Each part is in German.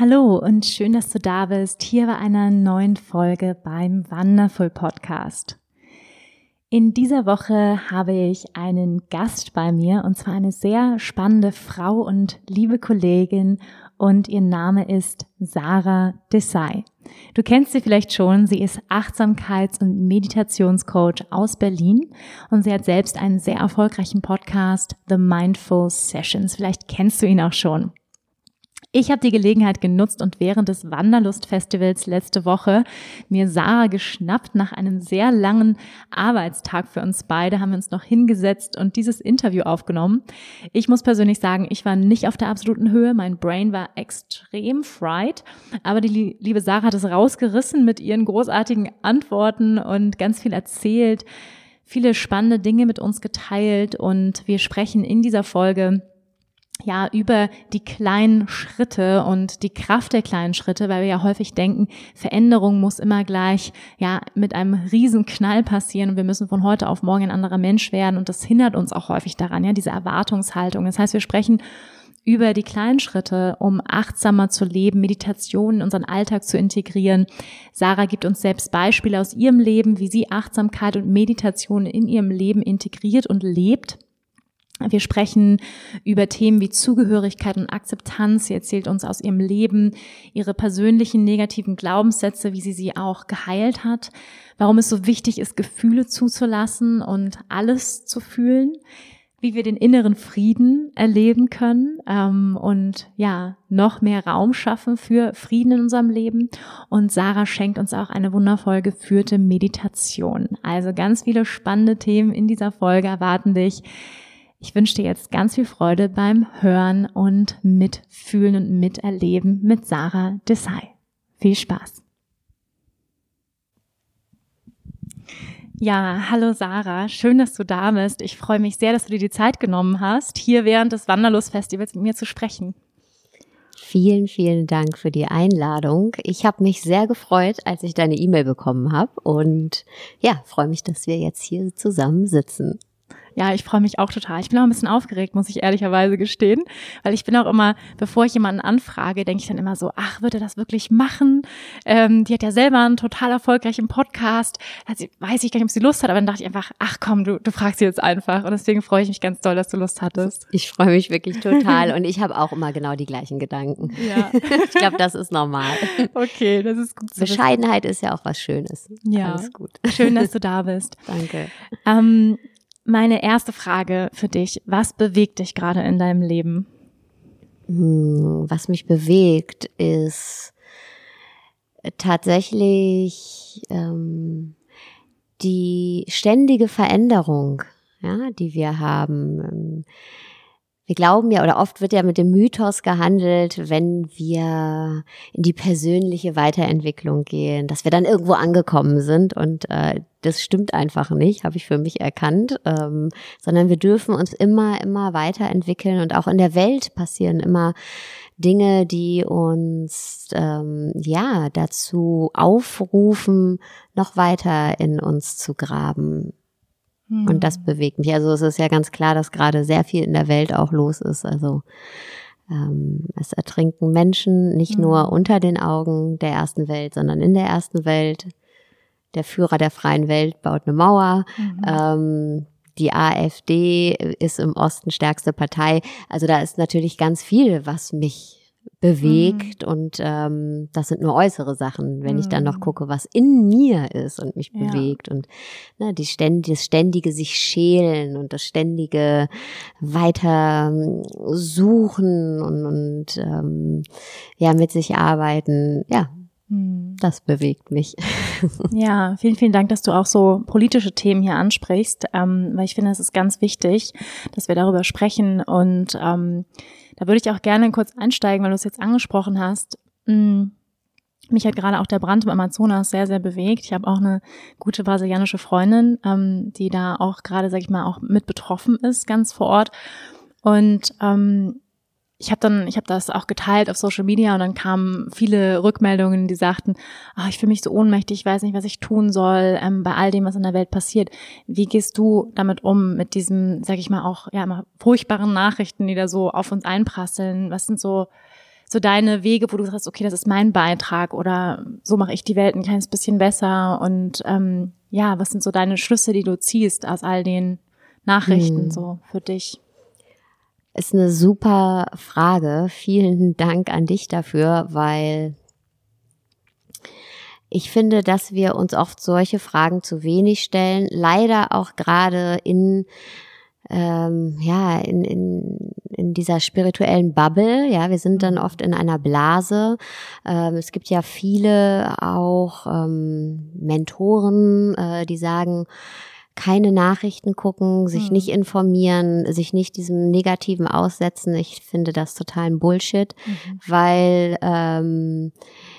Hallo und schön, dass du da bist, hier bei einer neuen Folge beim Wonderful Podcast. In dieser Woche habe ich einen Gast bei mir und zwar eine sehr spannende Frau und liebe Kollegin und ihr Name ist Sarah Desai. Du kennst sie vielleicht schon, sie ist Achtsamkeits- und Meditationscoach aus Berlin und sie hat selbst einen sehr erfolgreichen Podcast, The Mindful Sessions. Vielleicht kennst du ihn auch schon. Ich habe die Gelegenheit genutzt und während des Wanderlust-Festivals letzte Woche mir Sarah geschnappt. Nach einem sehr langen Arbeitstag für uns beide haben wir uns noch hingesetzt und dieses Interview aufgenommen. Ich muss persönlich sagen, ich war nicht auf der absoluten Höhe. Mein Brain war extrem fried. Aber die liebe Sarah hat es rausgerissen mit ihren großartigen Antworten und ganz viel erzählt, viele spannende Dinge mit uns geteilt und wir sprechen in dieser Folge ja, über die kleinen Schritte und die Kraft der kleinen Schritte, weil wir ja häufig denken, Veränderung muss immer gleich, ja, mit einem riesen Knall passieren und wir müssen von heute auf morgen ein anderer Mensch werden und das hindert uns auch häufig daran, ja, diese Erwartungshaltung. Das heißt, wir sprechen über die kleinen Schritte, um achtsamer zu leben, Meditation in unseren Alltag zu integrieren. Sarah gibt uns selbst Beispiele aus ihrem Leben, wie sie Achtsamkeit und Meditation in ihrem Leben integriert und lebt. Wir sprechen über Themen wie Zugehörigkeit und Akzeptanz. Sie erzählt uns aus ihrem Leben ihre persönlichen negativen Glaubenssätze, wie sie sie auch geheilt hat, warum es so wichtig ist, Gefühle zuzulassen und alles zu fühlen, wie wir den inneren Frieden erleben können ähm, und ja, noch mehr Raum schaffen für Frieden in unserem Leben. Und Sarah schenkt uns auch eine wundervoll geführte Meditation. Also ganz viele spannende Themen in dieser Folge erwarten dich. Ich wünsche dir jetzt ganz viel Freude beim Hören und Mitfühlen und Miterleben mit Sarah Desai. Viel Spaß! Ja, hallo Sarah, schön, dass du da bist. Ich freue mich sehr, dass du dir die Zeit genommen hast, hier während des Wanderlust-Festivals mit mir zu sprechen. Vielen, vielen Dank für die Einladung. Ich habe mich sehr gefreut, als ich deine E-Mail bekommen habe und ja, freue mich, dass wir jetzt hier zusammen sitzen. Ja, ich freue mich auch total. Ich bin auch ein bisschen aufgeregt, muss ich ehrlicherweise gestehen, weil ich bin auch immer, bevor ich jemanden anfrage, denke ich dann immer so, ach, wird er das wirklich machen? Ähm, die hat ja selber einen total erfolgreichen Podcast. Also weiß ich gar nicht, ob sie Lust hat, aber dann dachte ich einfach, ach komm, du, du fragst sie jetzt einfach. Und deswegen freue ich mich ganz doll, dass du Lust hattest. Ich freue mich wirklich total und ich habe auch immer genau die gleichen Gedanken. Ja. ich glaube, das ist normal. Okay, das ist gut. Bescheidenheit ist ja auch was Schönes. Ja. Alles gut. Schön, dass du da bist. Danke. Ähm, meine erste Frage für dich, was bewegt dich gerade in deinem Leben? Hm, was mich bewegt, ist tatsächlich ähm, die ständige Veränderung, ja, die wir haben wir glauben ja, oder oft wird ja mit dem Mythos gehandelt, wenn wir in die persönliche Weiterentwicklung gehen, dass wir dann irgendwo angekommen sind. Und äh, das stimmt einfach nicht, habe ich für mich erkannt, ähm, sondern wir dürfen uns immer, immer weiterentwickeln. Und auch in der Welt passieren immer Dinge, die uns ähm, ja dazu aufrufen, noch weiter in uns zu graben. Und das hm. bewegt mich. Also es ist ja ganz klar, dass gerade sehr viel in der Welt auch los ist. Also ähm, es ertrinken Menschen nicht mhm. nur unter den Augen der ersten Welt, sondern in der ersten Welt. Der Führer der freien Welt baut eine Mauer. Mhm. Ähm, die AfD ist im Osten stärkste Partei. Also da ist natürlich ganz viel, was mich bewegt mhm. und ähm, das sind nur äußere Sachen, wenn mhm. ich dann noch mhm. gucke, was in mir ist und mich ja. bewegt und ne, die ständige, das ständige sich schälen und das ständige weiter ähm, suchen und, und ähm, ja mit sich arbeiten, ja. Das bewegt mich. Ja, vielen, vielen Dank, dass du auch so politische Themen hier ansprichst, ähm, weil ich finde, es ist ganz wichtig, dass wir darüber sprechen. Und ähm, da würde ich auch gerne kurz einsteigen, weil du es jetzt angesprochen hast. Hm, mich hat gerade auch der Brand im Amazonas sehr, sehr bewegt. Ich habe auch eine gute brasilianische Freundin, ähm, die da auch gerade, sag ich mal, auch mit betroffen ist, ganz vor Ort. Und ähm, ich habe dann, ich habe das auch geteilt auf Social Media und dann kamen viele Rückmeldungen, die sagten, ach, ich fühle mich so ohnmächtig, ich weiß nicht, was ich tun soll ähm, bei all dem, was in der Welt passiert. Wie gehst du damit um, mit diesen, sag ich mal, auch ja immer furchtbaren Nachrichten, die da so auf uns einprasseln? Was sind so so deine Wege, wo du sagst, okay, das ist mein Beitrag oder so mache ich die Welt ein kleines bisschen besser und ähm, ja, was sind so deine Schlüsse, die du ziehst aus all den Nachrichten hm. so für dich? Ist eine super Frage. Vielen Dank an dich dafür, weil ich finde, dass wir uns oft solche Fragen zu wenig stellen. Leider auch gerade in ähm, ja, in, in, in dieser spirituellen Bubble. Ja, wir sind dann mhm. oft in einer Blase. Ähm, es gibt ja viele auch ähm, Mentoren, äh, die sagen, keine Nachrichten gucken, sich hm. nicht informieren, sich nicht diesem Negativen aussetzen. Ich finde das totalen Bullshit, mhm. weil ähm, äh,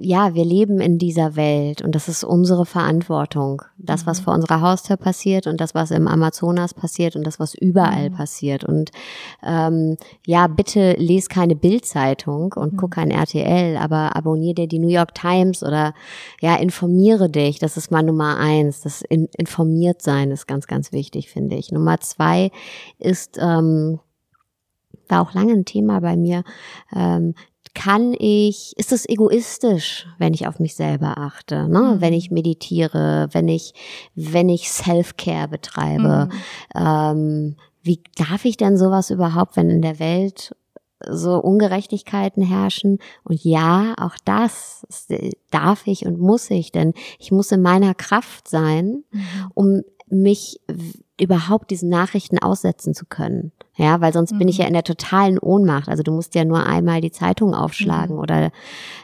ja, wir leben in dieser Welt und das ist unsere Verantwortung. Das, was mhm. vor unserer Haustür passiert und das, was im Amazonas passiert und das, was überall mhm. passiert. Und ähm, ja, bitte les keine Bildzeitung und mhm. guck kein RTL, aber abonniere dir die New York Times oder ja, informiere dich. Das ist mal Nummer eins. Das in, informiert sein ist ganz, ganz wichtig, finde ich. Nummer zwei ist ähm, war auch lange ein Thema bei mir, ähm, kann ich, ist es egoistisch, wenn ich auf mich selber achte, ne? Mhm. wenn ich meditiere, wenn ich, wenn ich Self-Care betreibe. Mhm. Ähm, wie darf ich denn sowas überhaupt, wenn in der Welt so Ungerechtigkeiten herrschen? Und ja, auch das darf ich und muss ich, denn ich muss in meiner Kraft sein, mhm. um mich überhaupt diesen Nachrichten aussetzen zu können. Ja, weil sonst mhm. bin ich ja mhm. in der totalen Ohnmacht. Also du musst ja nur einmal die Zeitung aufschlagen mhm. oder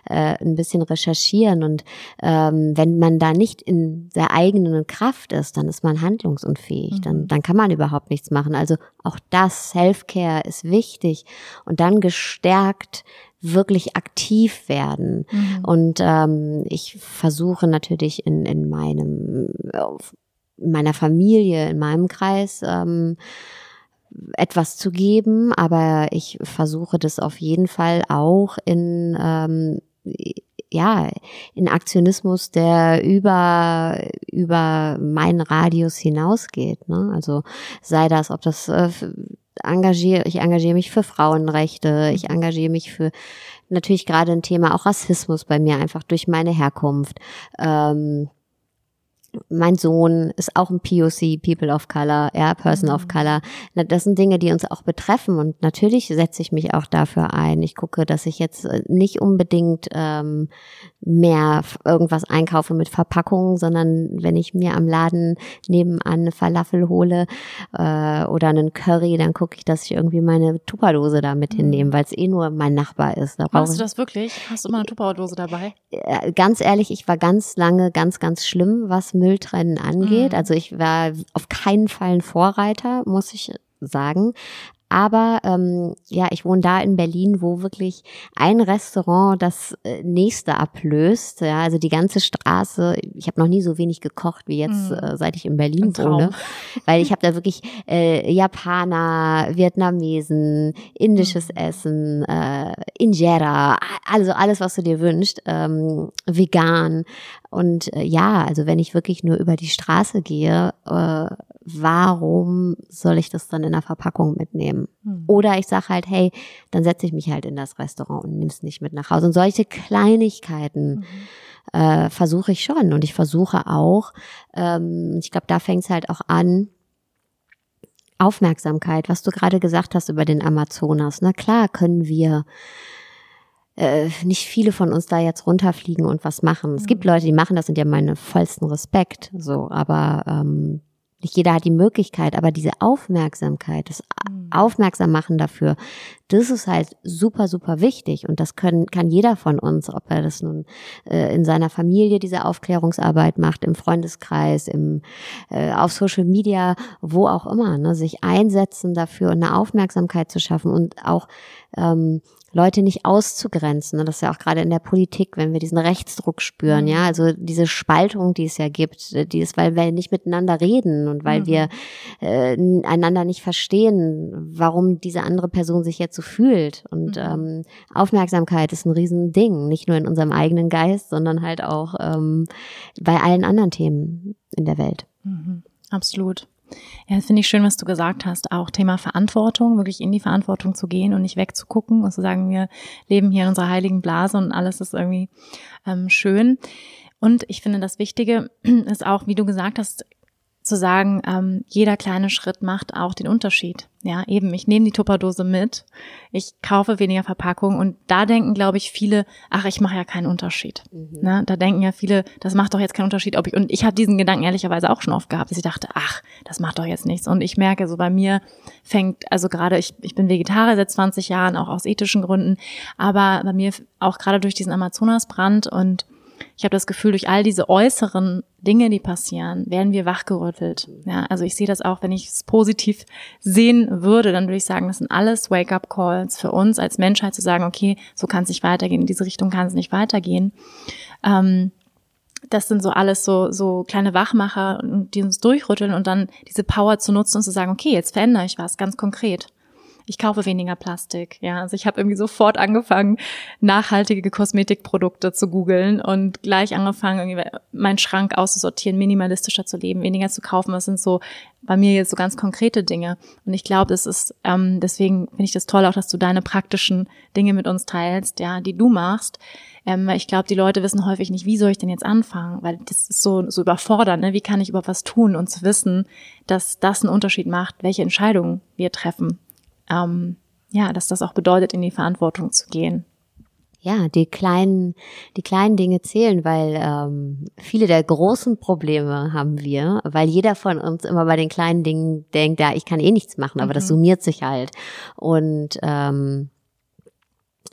äh, ein bisschen recherchieren. Und ähm, wenn man da nicht in der eigenen Kraft ist, dann ist man handlungsunfähig. Mhm. Dann, dann kann man überhaupt nichts machen. Also auch das, Self-Care ist wichtig. Und dann gestärkt wirklich aktiv werden. Mhm. Und ähm, ich versuche natürlich in, in meinem in meiner Familie, in meinem Kreis ähm, etwas zu geben, aber ich versuche das auf jeden Fall auch in ähm, ja in Aktionismus, der über über meinen Radius hinausgeht. Ne? Also sei das, ob das äh, engagiere, ich engagiere mich für Frauenrechte, ich engagiere mich für natürlich gerade ein Thema auch Rassismus bei mir einfach durch meine Herkunft. Ähm, mein Sohn ist auch ein POC, People of Color, ja, Person mhm. of Color. Das sind Dinge, die uns auch betreffen und natürlich setze ich mich auch dafür ein. Ich gucke, dass ich jetzt äh, nicht unbedingt ähm, mehr irgendwas einkaufe mit Verpackungen, sondern wenn ich mir am Laden nebenan eine Falafel hole äh, oder einen Curry, dann gucke ich, dass ich irgendwie meine Tupperdose da mit mhm. hinnehme, weil es eh nur mein Nachbar ist. Da Machst du das wirklich? Hast du immer eine Tupperdose dabei? Äh, ganz ehrlich, ich war ganz lange ganz, ganz schlimm, was Mülltrennen angeht. Mhm. Also ich war auf keinen Fall ein Vorreiter, muss ich sagen. Aber ähm, ja, ich wohne da in Berlin, wo wirklich ein Restaurant das äh, nächste ablöst. Ja, also die ganze Straße. Ich habe noch nie so wenig gekocht wie jetzt, mm. äh, seit ich in Berlin wohne, weil ich habe da wirklich äh, Japaner, Vietnamesen, indisches mm. Essen, äh, Injera, also alles, was du dir wünschst, ähm, vegan. Und äh, ja, also wenn ich wirklich nur über die Straße gehe, äh, warum soll ich das dann in der Verpackung mitnehmen? Mhm. Oder ich sage halt, hey, dann setze ich mich halt in das Restaurant und nimm's nicht mit nach Hause. Und solche Kleinigkeiten mhm. äh, versuche ich schon. Und ich versuche auch, ähm, ich glaube, da fängt es halt auch an, Aufmerksamkeit, was du gerade gesagt hast über den Amazonas. Na klar können wir äh, nicht viele von uns da jetzt runterfliegen und was machen. Es gibt mhm. Leute, die machen das und die haben meinen vollsten Respekt. So, aber ähm, nicht jeder hat die Möglichkeit, aber diese Aufmerksamkeit, das mhm. Aufmerksam machen dafür, das ist halt super, super wichtig. Und das können, kann jeder von uns, ob er das nun äh, in seiner Familie diese Aufklärungsarbeit macht, im Freundeskreis, im, äh, auf Social Media, wo auch immer, ne, sich einsetzen dafür und eine Aufmerksamkeit zu schaffen und auch ähm, Leute nicht auszugrenzen. Ne? Das ist ja auch gerade in der Politik, wenn wir diesen Rechtsdruck spüren, mhm. ja, also diese Spaltung, die es ja gibt, äh, die ist, weil wir nicht miteinander reden und weil mhm. wir äh, einander nicht verstehen, warum diese andere Person sich jetzt so fühlt. Und mhm. ähm, Aufmerksamkeit ist ein Riesending, nicht nur in unserem eigenen Geist, sondern halt auch ähm, bei allen anderen Themen in der Welt. Mhm. Absolut. Ja, finde ich schön, was du gesagt hast. Auch Thema Verantwortung, wirklich in die Verantwortung zu gehen und nicht wegzugucken und zu sagen, wir leben hier in unserer heiligen Blase und alles ist irgendwie ähm, schön. Und ich finde, das Wichtige ist auch, wie du gesagt hast, zu sagen, ähm, jeder kleine Schritt macht auch den Unterschied. Ja, eben, ich nehme die Tupperdose mit, ich kaufe weniger Verpackung und da denken, glaube ich, viele, ach, ich mache ja keinen Unterschied. Mhm. Ne? Da denken ja viele, das macht doch jetzt keinen Unterschied, ob ich, und ich habe diesen Gedanken ehrlicherweise auch schon oft gehabt, dass ich dachte, ach, das macht doch jetzt nichts. Und ich merke, so bei mir fängt, also gerade, ich, ich bin Vegetarier seit 20 Jahren, auch aus ethischen Gründen, aber bei mir auch gerade durch diesen Amazonasbrand und ich habe das Gefühl, durch all diese äußeren Dinge, die passieren, werden wir wachgerüttelt. Ja, also ich sehe das auch, wenn ich es positiv sehen würde, dann würde ich sagen, das sind alles Wake-up-Calls für uns als Menschheit zu sagen, okay, so kann es nicht weitergehen, in diese Richtung kann es nicht weitergehen. Ähm, das sind so alles so, so kleine Wachmacher, die uns durchrütteln und dann diese Power zu nutzen und zu sagen, okay, jetzt verändere ich was ganz konkret ich kaufe weniger Plastik. Ja, also ich habe irgendwie sofort angefangen, nachhaltige Kosmetikprodukte zu googeln und gleich angefangen, irgendwie meinen Schrank auszusortieren, minimalistischer zu leben, weniger zu kaufen. Das sind so bei mir jetzt so ganz konkrete Dinge. Und ich glaube, es ist ähm, deswegen finde ich das toll auch, dass du deine praktischen Dinge mit uns teilst, ja, die du machst. Ähm, ich glaube, die Leute wissen häufig nicht, wie soll ich denn jetzt anfangen, weil das ist so, so überfordernd. Ne? Wie kann ich über was tun und zu wissen, dass das einen Unterschied macht, welche Entscheidungen wir treffen ähm, ja, dass das auch bedeutet, in die Verantwortung zu gehen. Ja, die kleinen, die kleinen Dinge zählen, weil ähm, viele der großen Probleme haben wir, weil jeder von uns immer bei den kleinen Dingen denkt, ja, ich kann eh nichts machen, aber mhm. das summiert sich halt. Und ähm,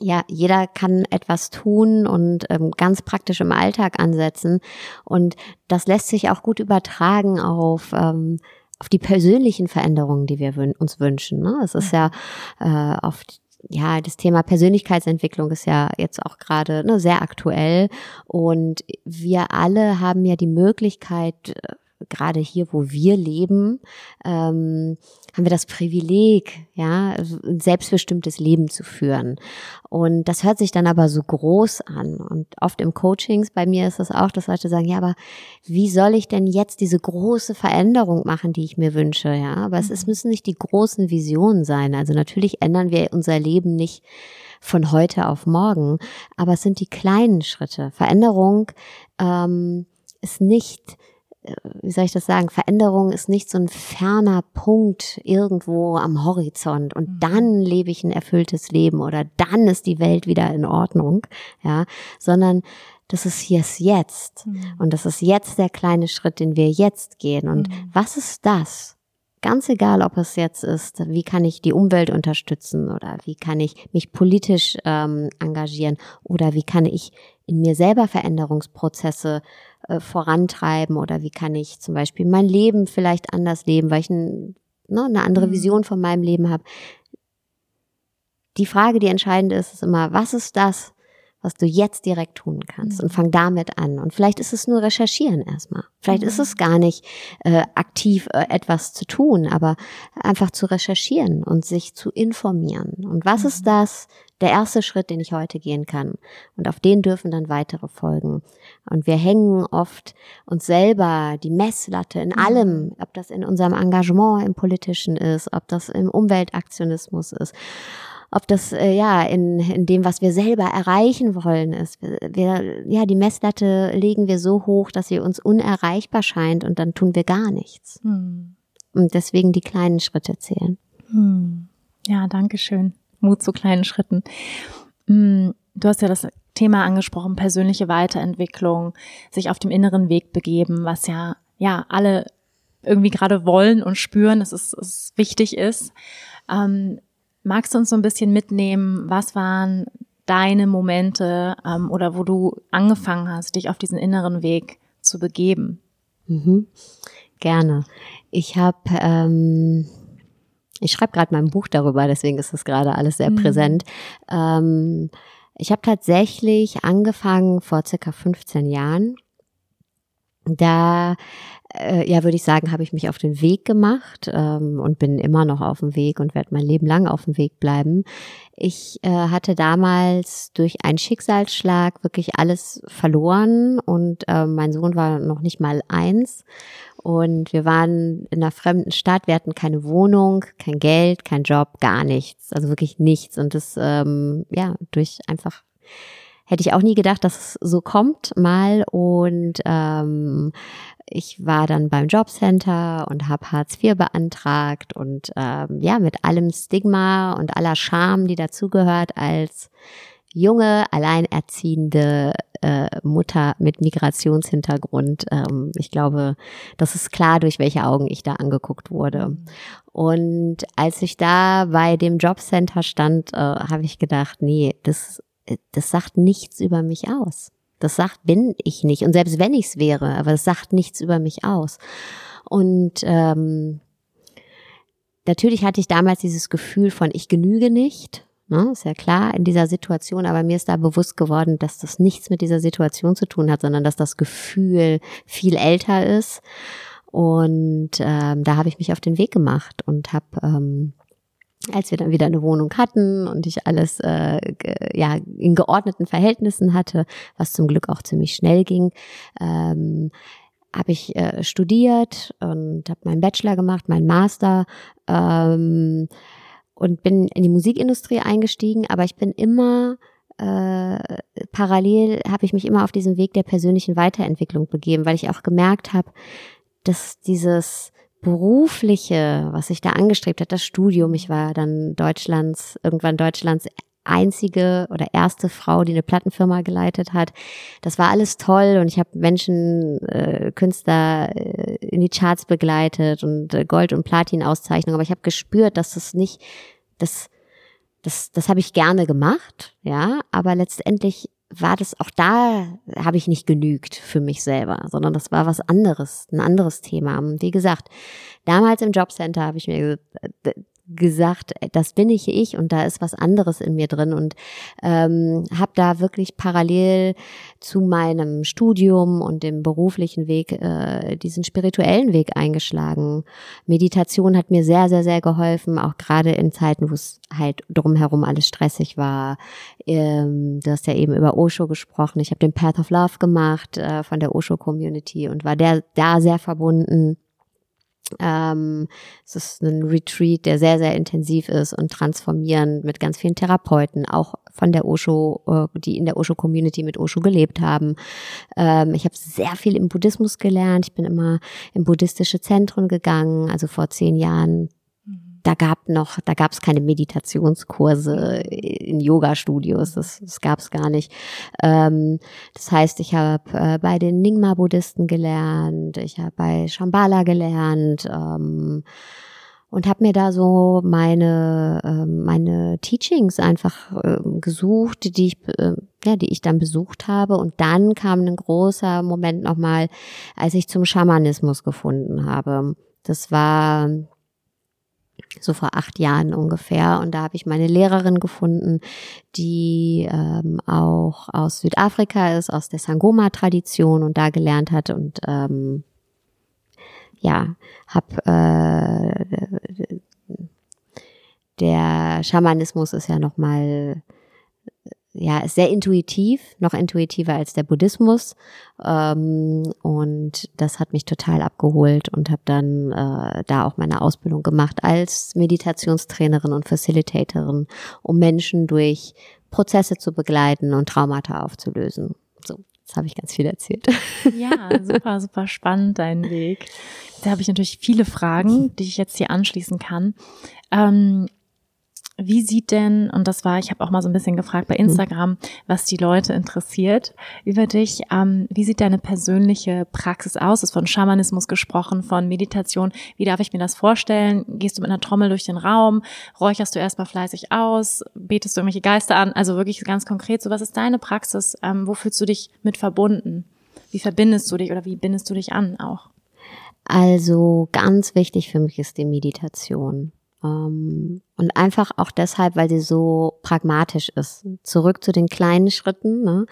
ja, jeder kann etwas tun und ähm, ganz praktisch im Alltag ansetzen. Und das lässt sich auch gut übertragen auf ähm, auf die persönlichen Veränderungen, die wir uns wünschen. Ne? Es ist ja äh, auf ja, das Thema Persönlichkeitsentwicklung ist ja jetzt auch gerade ne, sehr aktuell und wir alle haben ja die Möglichkeit, äh, gerade hier, wo wir leben, ähm, haben wir das Privileg, ja, ein selbstbestimmtes Leben zu führen. Und das hört sich dann aber so groß an. Und oft im Coachings, bei mir ist es auch, dass Leute sagen, ja, aber wie soll ich denn jetzt diese große Veränderung machen, die ich mir wünsche, ja? Aber es, es mhm. müssen nicht die großen Visionen sein. Also natürlich ändern wir unser Leben nicht von heute auf morgen, aber es sind die kleinen Schritte. Veränderung ähm, ist nicht wie soll ich das sagen, Veränderung ist nicht so ein ferner Punkt irgendwo am Horizont und mhm. dann lebe ich ein erfülltes Leben oder dann ist die Welt wieder in Ordnung, ja, sondern das ist hier jetzt mhm. und das ist jetzt der kleine Schritt, den wir jetzt gehen und mhm. was ist das? Ganz egal, ob es jetzt ist, wie kann ich die Umwelt unterstützen oder wie kann ich mich politisch ähm, engagieren oder wie kann ich in mir selber Veränderungsprozesse äh, vorantreiben oder wie kann ich zum Beispiel mein Leben vielleicht anders leben, weil ich ein, ne, eine andere mhm. Vision von meinem Leben habe. Die Frage, die entscheidend ist, ist immer, was ist das, was du jetzt direkt tun kannst mhm. und fang damit an. Und vielleicht ist es nur recherchieren erstmal. Vielleicht mhm. ist es gar nicht äh, aktiv äh, etwas zu tun, aber einfach zu recherchieren und sich zu informieren. Und was mhm. ist das, der erste Schritt, den ich heute gehen kann? Und auf den dürfen dann weitere folgen. Und wir hängen oft uns selber die Messlatte in allem, mhm. ob das in unserem Engagement im politischen ist, ob das im Umweltaktionismus ist ob das äh, ja in, in dem, was wir selber erreichen wollen, ist. Wir, ja, die Messlatte legen wir so hoch, dass sie uns unerreichbar scheint und dann tun wir gar nichts. Hm. Und deswegen die kleinen Schritte zählen. Hm. Ja, danke schön. Mut zu kleinen Schritten. Hm. Du hast ja das Thema angesprochen, persönliche Weiterentwicklung, sich auf dem inneren Weg begeben, was ja, ja, alle irgendwie gerade wollen und spüren, dass es, es wichtig ist. Ähm, magst du uns so ein bisschen mitnehmen, was waren deine Momente ähm, oder wo du angefangen hast, dich auf diesen inneren Weg zu begeben? Mhm. Gerne. Ich habe, ähm, ich schreibe gerade mein Buch darüber, deswegen ist das gerade alles sehr mhm. präsent. Ähm, ich habe tatsächlich angefangen vor circa 15 Jahren. Da äh, ja, würde ich sagen, habe ich mich auf den Weg gemacht ähm, und bin immer noch auf dem Weg und werde mein Leben lang auf dem Weg bleiben. Ich äh, hatte damals durch einen Schicksalsschlag wirklich alles verloren und äh, mein Sohn war noch nicht mal eins und wir waren in einer fremden Stadt. Wir hatten keine Wohnung, kein Geld, kein Job, gar nichts, also wirklich nichts und das ähm, ja durch einfach hätte ich auch nie gedacht, dass es so kommt mal und ähm, ich war dann beim Jobcenter und habe Hartz IV beantragt und ähm, ja, mit allem Stigma und aller Scham, die dazugehört als junge, alleinerziehende äh, Mutter mit Migrationshintergrund. Ähm, ich glaube, das ist klar, durch welche Augen ich da angeguckt wurde. Und als ich da bei dem Jobcenter stand, äh, habe ich gedacht, nee, das, das sagt nichts über mich aus. Das sagt, bin ich nicht. Und selbst wenn ich es wäre, aber das sagt nichts über mich aus. Und ähm, natürlich hatte ich damals dieses Gefühl von, ich genüge nicht. Ne, ist ja klar in dieser Situation, aber mir ist da bewusst geworden, dass das nichts mit dieser Situation zu tun hat, sondern dass das Gefühl viel älter ist. Und ähm, da habe ich mich auf den Weg gemacht und habe ähm, als wir dann wieder eine Wohnung hatten und ich alles äh, ja in geordneten Verhältnissen hatte, was zum Glück auch ziemlich schnell ging, ähm, habe ich äh, studiert und habe meinen Bachelor gemacht, meinen Master ähm, und bin in die Musikindustrie eingestiegen, aber ich bin immer äh, parallel habe ich mich immer auf diesen Weg der persönlichen Weiterentwicklung begeben, weil ich auch gemerkt habe, dass dieses berufliche, was ich da angestrebt hat, das Studium, ich war dann Deutschlands, irgendwann Deutschlands einzige oder erste Frau, die eine Plattenfirma geleitet hat. Das war alles toll und ich habe Menschen, äh, Künstler äh, in die Charts begleitet und äh, Gold- und Platin-Auszeichnungen, aber ich habe gespürt, dass das nicht, das, das, das habe ich gerne gemacht, ja, aber letztendlich war das auch da habe ich nicht genügt für mich selber, sondern das war was anderes, ein anderes Thema. Und wie gesagt, damals im Jobcenter habe ich mir gesagt, das bin ich ich und da ist was anderes in mir drin und ähm, habe da wirklich parallel zu meinem Studium und dem beruflichen Weg äh, diesen spirituellen Weg eingeschlagen. Meditation hat mir sehr, sehr, sehr geholfen, auch gerade in Zeiten, wo es halt drumherum alles stressig war. Ähm, du hast ja eben über Osho gesprochen. Ich habe den Path of Love gemacht äh, von der Osho Community und war der da sehr verbunden ähm, es ist ein Retreat, der sehr, sehr intensiv ist und transformierend mit ganz vielen Therapeuten, auch von der Osho, äh, die in der Osho-Community mit Osho gelebt haben. Ähm, ich habe sehr viel im Buddhismus gelernt. Ich bin immer in buddhistische Zentren gegangen. Also vor zehn Jahren da gab noch, da gab es keine Meditationskurse in Yoga-Studios, das, das gab es gar nicht. Ähm, das heißt, ich habe äh, bei den Nyingma-Buddhisten gelernt, ich habe bei Shambhala gelernt ähm, und habe mir da so meine äh, meine Teachings einfach äh, gesucht, die ich äh, ja, die ich dann besucht habe und dann kam ein großer Moment nochmal, als ich zum Schamanismus gefunden habe. Das war so vor acht Jahren ungefähr. Und da habe ich meine Lehrerin gefunden, die ähm, auch aus Südafrika ist, aus der Sangoma-Tradition und da gelernt hat und ähm, ja, habe äh, der Schamanismus ist ja nochmal ja, ist sehr intuitiv, noch intuitiver als der Buddhismus. Ähm, und das hat mich total abgeholt und habe dann äh, da auch meine Ausbildung gemacht als Meditationstrainerin und Facilitatorin, um Menschen durch Prozesse zu begleiten und Traumata aufzulösen. So, jetzt habe ich ganz viel erzählt. Ja, super, super spannend, dein Weg. Da habe ich natürlich viele Fragen, die ich jetzt hier anschließen kann. Ähm, wie sieht denn, und das war, ich habe auch mal so ein bisschen gefragt bei mhm. Instagram, was die Leute interessiert über dich, ähm, wie sieht deine persönliche Praxis aus? Ist von Schamanismus gesprochen, von Meditation. Wie darf ich mir das vorstellen? Gehst du mit einer Trommel durch den Raum? Räucherst du erstmal fleißig aus? Betest du irgendwelche Geister an? Also wirklich ganz konkret, so was ist deine Praxis? Ähm, wo fühlst du dich mit verbunden? Wie verbindest du dich oder wie bindest du dich an auch? Also ganz wichtig für mich ist die Meditation. Ähm, und einfach auch deshalb, weil sie so pragmatisch ist. Zurück zu den kleinen Schritten. Ne?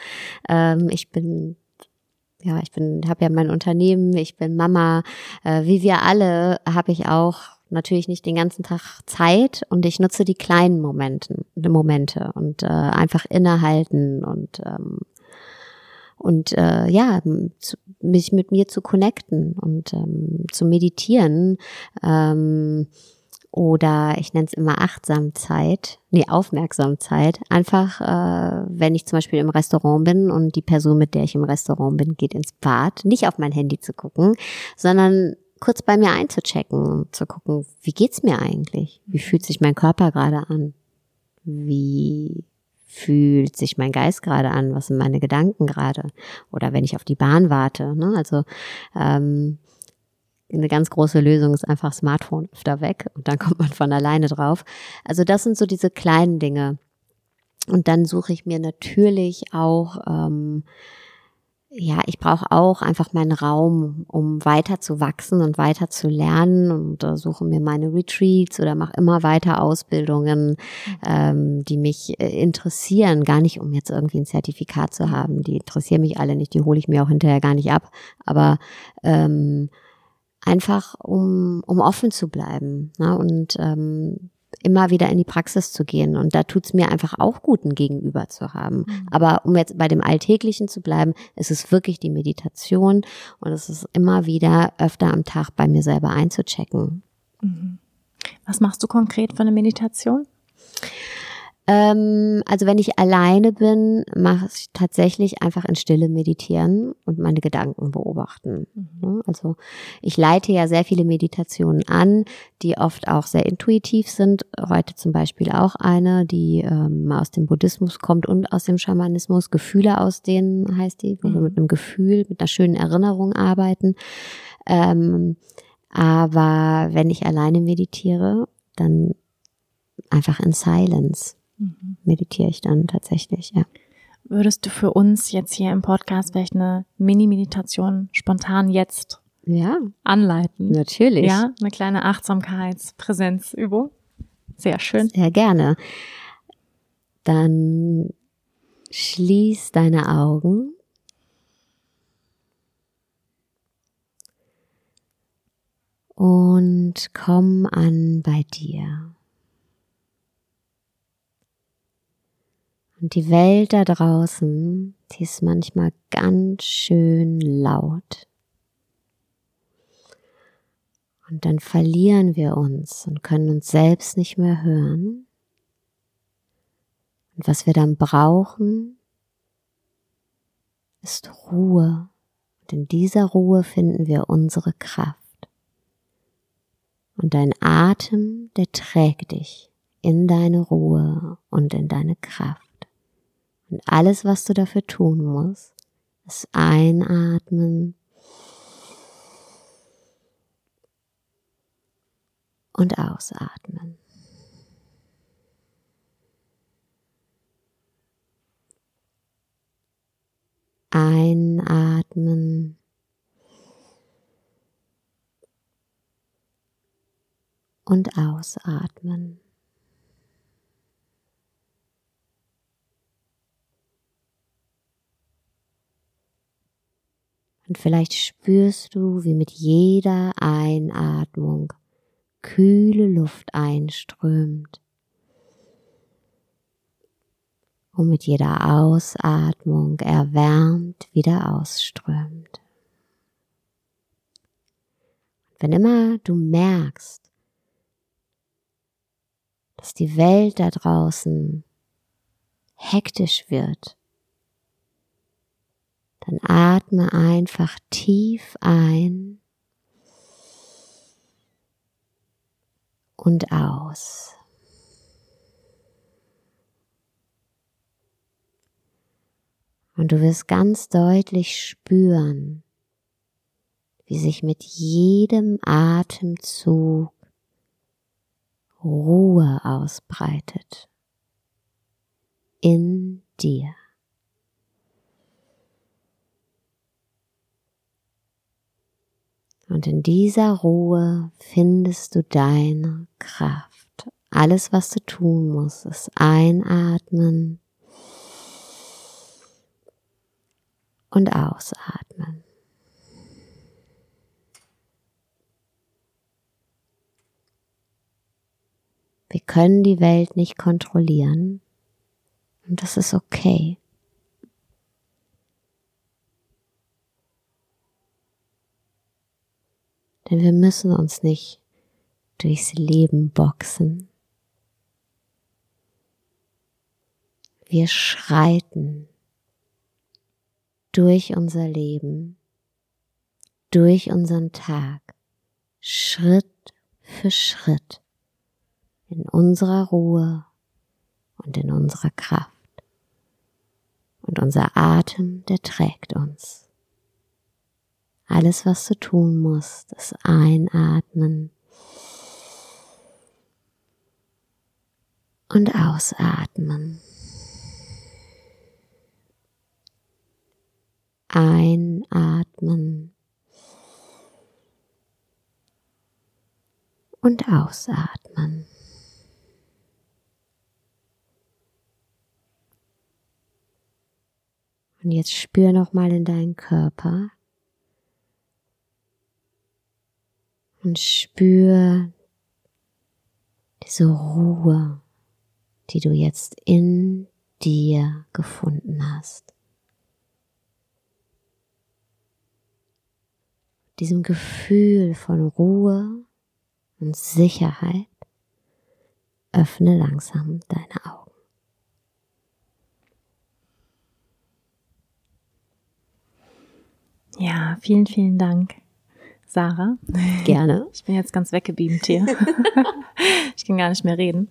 Ähm, ich bin ja, ich bin, habe ja mein Unternehmen, ich bin Mama. Äh, wie wir alle habe ich auch natürlich nicht den ganzen Tag Zeit und ich nutze die kleinen Momenten, Momente und äh, einfach innehalten und ähm, und äh, ja, zu, mich mit mir zu connecten und ähm, zu meditieren. Ähm, oder ich nenne es immer Achtsamkeit, nee, Aufmerksamkeit. Einfach, äh, wenn ich zum Beispiel im Restaurant bin und die Person, mit der ich im Restaurant bin, geht ins Bad, nicht auf mein Handy zu gucken, sondern kurz bei mir einzuchecken und zu gucken, wie geht's mir eigentlich? Wie fühlt sich mein Körper gerade an? Wie fühlt sich mein Geist gerade an? Was sind meine Gedanken gerade? Oder wenn ich auf die Bahn warte. Ne? Also ähm, eine ganz große Lösung ist einfach Smartphone öfter weg und dann kommt man von alleine drauf. Also das sind so diese kleinen Dinge. Und dann suche ich mir natürlich auch, ähm, ja, ich brauche auch einfach meinen Raum, um weiter zu wachsen und weiter zu lernen und äh, suche mir meine Retreats oder mache immer weiter Ausbildungen, ähm, die mich äh, interessieren, gar nicht um jetzt irgendwie ein Zertifikat zu haben. Die interessieren mich alle nicht, die hole ich mir auch hinterher gar nicht ab. Aber ähm, einfach um, um offen zu bleiben ne? und ähm, immer wieder in die Praxis zu gehen. Und da tut's mir einfach auch gut, ein Gegenüber zu haben. Mhm. Aber um jetzt bei dem Alltäglichen zu bleiben, ist es wirklich die Meditation und es ist immer wieder öfter am Tag bei mir selber einzuchecken. Mhm. Was machst du konkret für eine Meditation? Ähm, also wenn ich alleine bin, mache ich tatsächlich einfach in Stille meditieren und meine Gedanken beobachten. Mhm. Also ich leite ja sehr viele Meditationen an, die oft auch sehr intuitiv sind. Heute zum Beispiel auch eine, die ähm, aus dem Buddhismus kommt und aus dem Schamanismus. Gefühle aus denen heißt die, wo mhm. wir mit einem Gefühl, mit einer schönen Erinnerung arbeiten. Ähm, aber wenn ich alleine meditiere, dann einfach in Silence mhm. meditiere ich dann tatsächlich, ja. Würdest du für uns jetzt hier im Podcast vielleicht eine Mini-Meditation spontan jetzt ja. anleiten? Natürlich. Ja, eine kleine Achtsamkeitspräsenzübung. Sehr schön. Sehr gerne. Dann schließ deine Augen. Und komm an bei dir. Und die Welt da draußen, die ist manchmal ganz schön laut. Und dann verlieren wir uns und können uns selbst nicht mehr hören. Und was wir dann brauchen, ist Ruhe. Und in dieser Ruhe finden wir unsere Kraft. Und dein Atem, der trägt dich in deine Ruhe und in deine Kraft. Und alles, was du dafür tun musst, ist einatmen und ausatmen. Einatmen und ausatmen. Und vielleicht spürst du, wie mit jeder Einatmung kühle Luft einströmt und mit jeder Ausatmung erwärmt wieder ausströmt. Wenn immer du merkst, dass die Welt da draußen hektisch wird, dann atme einfach tief ein und aus. Und du wirst ganz deutlich spüren, wie sich mit jedem Atemzug Ruhe ausbreitet in dir. Und in dieser Ruhe findest du deine Kraft. Alles, was du tun musst, ist einatmen und ausatmen. Wir können die Welt nicht kontrollieren und das ist okay. Denn wir müssen uns nicht durchs Leben boxen. Wir schreiten durch unser Leben, durch unseren Tag, Schritt für Schritt, in unserer Ruhe und in unserer Kraft. Und unser Atem, der trägt uns. Alles, was du tun musst, ist einatmen und ausatmen. Einatmen und ausatmen. Und jetzt spür noch mal in deinen Körper. Und spür diese Ruhe, die du jetzt in dir gefunden hast. Diesem Gefühl von Ruhe und Sicherheit öffne langsam deine Augen. Ja, vielen, vielen Dank. Sarah. Gerne. Ich bin jetzt ganz weggebeamt hier. ich kann gar nicht mehr reden.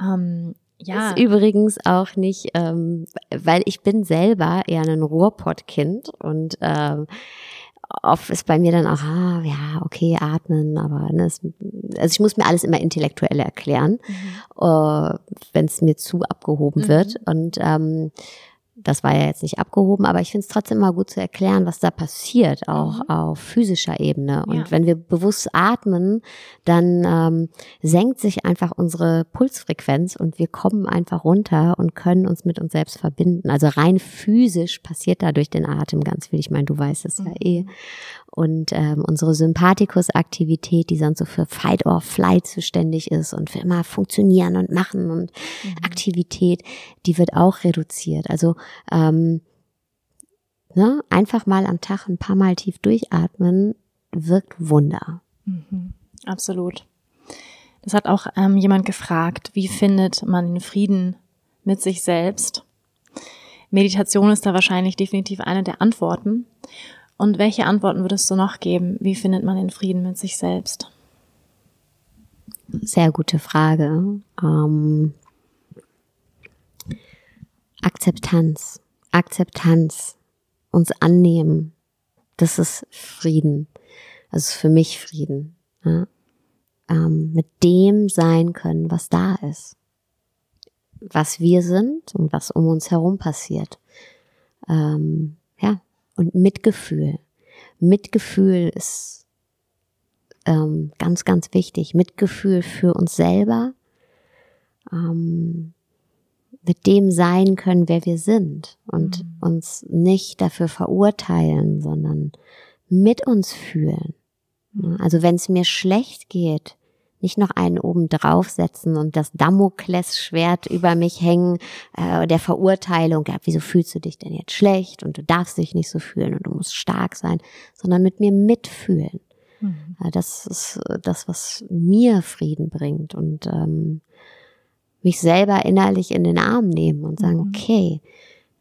Ähm, ja. Ist übrigens auch nicht, ähm, weil ich bin selber eher ein Ruhrpottkind und ähm, oft ist bei mir dann auch, ah, ja, okay, atmen, aber ne, es, also ich muss mir alles immer intellektuell erklären, mhm. uh, wenn es mir zu abgehoben mhm. wird. Und ähm, das war ja jetzt nicht abgehoben, aber ich finde es trotzdem mal gut zu erklären, was da passiert, auch mhm. auf physischer Ebene. Und ja. wenn wir bewusst atmen, dann ähm, senkt sich einfach unsere Pulsfrequenz und wir kommen einfach runter und können uns mit uns selbst verbinden. Also rein physisch passiert da durch den Atem ganz viel. Ich meine, du weißt es mhm. ja eh und ähm, unsere Sympathikus-Aktivität, die sonst so für Fight or Flight zuständig ist und für immer funktionieren und machen und mhm. Aktivität, die wird auch reduziert. Also ähm, ne, einfach mal am Tag ein paar Mal tief durchatmen wirkt Wunder. Mhm. Absolut. Das hat auch ähm, jemand gefragt, wie findet man den Frieden mit sich selbst? Meditation ist da wahrscheinlich definitiv eine der Antworten. Und welche Antworten würdest du noch geben? Wie findet man den Frieden mit sich selbst? Sehr gute Frage. Ähm, Akzeptanz. Akzeptanz. Uns annehmen. Das ist Frieden. Das ist für mich Frieden. Ja? Ähm, mit dem sein können, was da ist. Was wir sind und was um uns herum passiert. Ähm, ja, und Mitgefühl. Mitgefühl ist ähm, ganz, ganz wichtig. Mitgefühl für uns selber. Ähm, mit dem sein können, wer wir sind und mhm. uns nicht dafür verurteilen, sondern mit uns fühlen. Mhm. Also wenn es mir schlecht geht, nicht noch einen oben draufsetzen und das Damoklesschwert über mich hängen, äh, der Verurteilung, ja, wieso fühlst du dich denn jetzt schlecht und du darfst dich nicht so fühlen und du musst stark sein, sondern mit mir mitfühlen. Mhm. Äh, das ist das, was mir Frieden bringt und ähm, mich selber innerlich in den Arm nehmen und sagen, mhm. okay,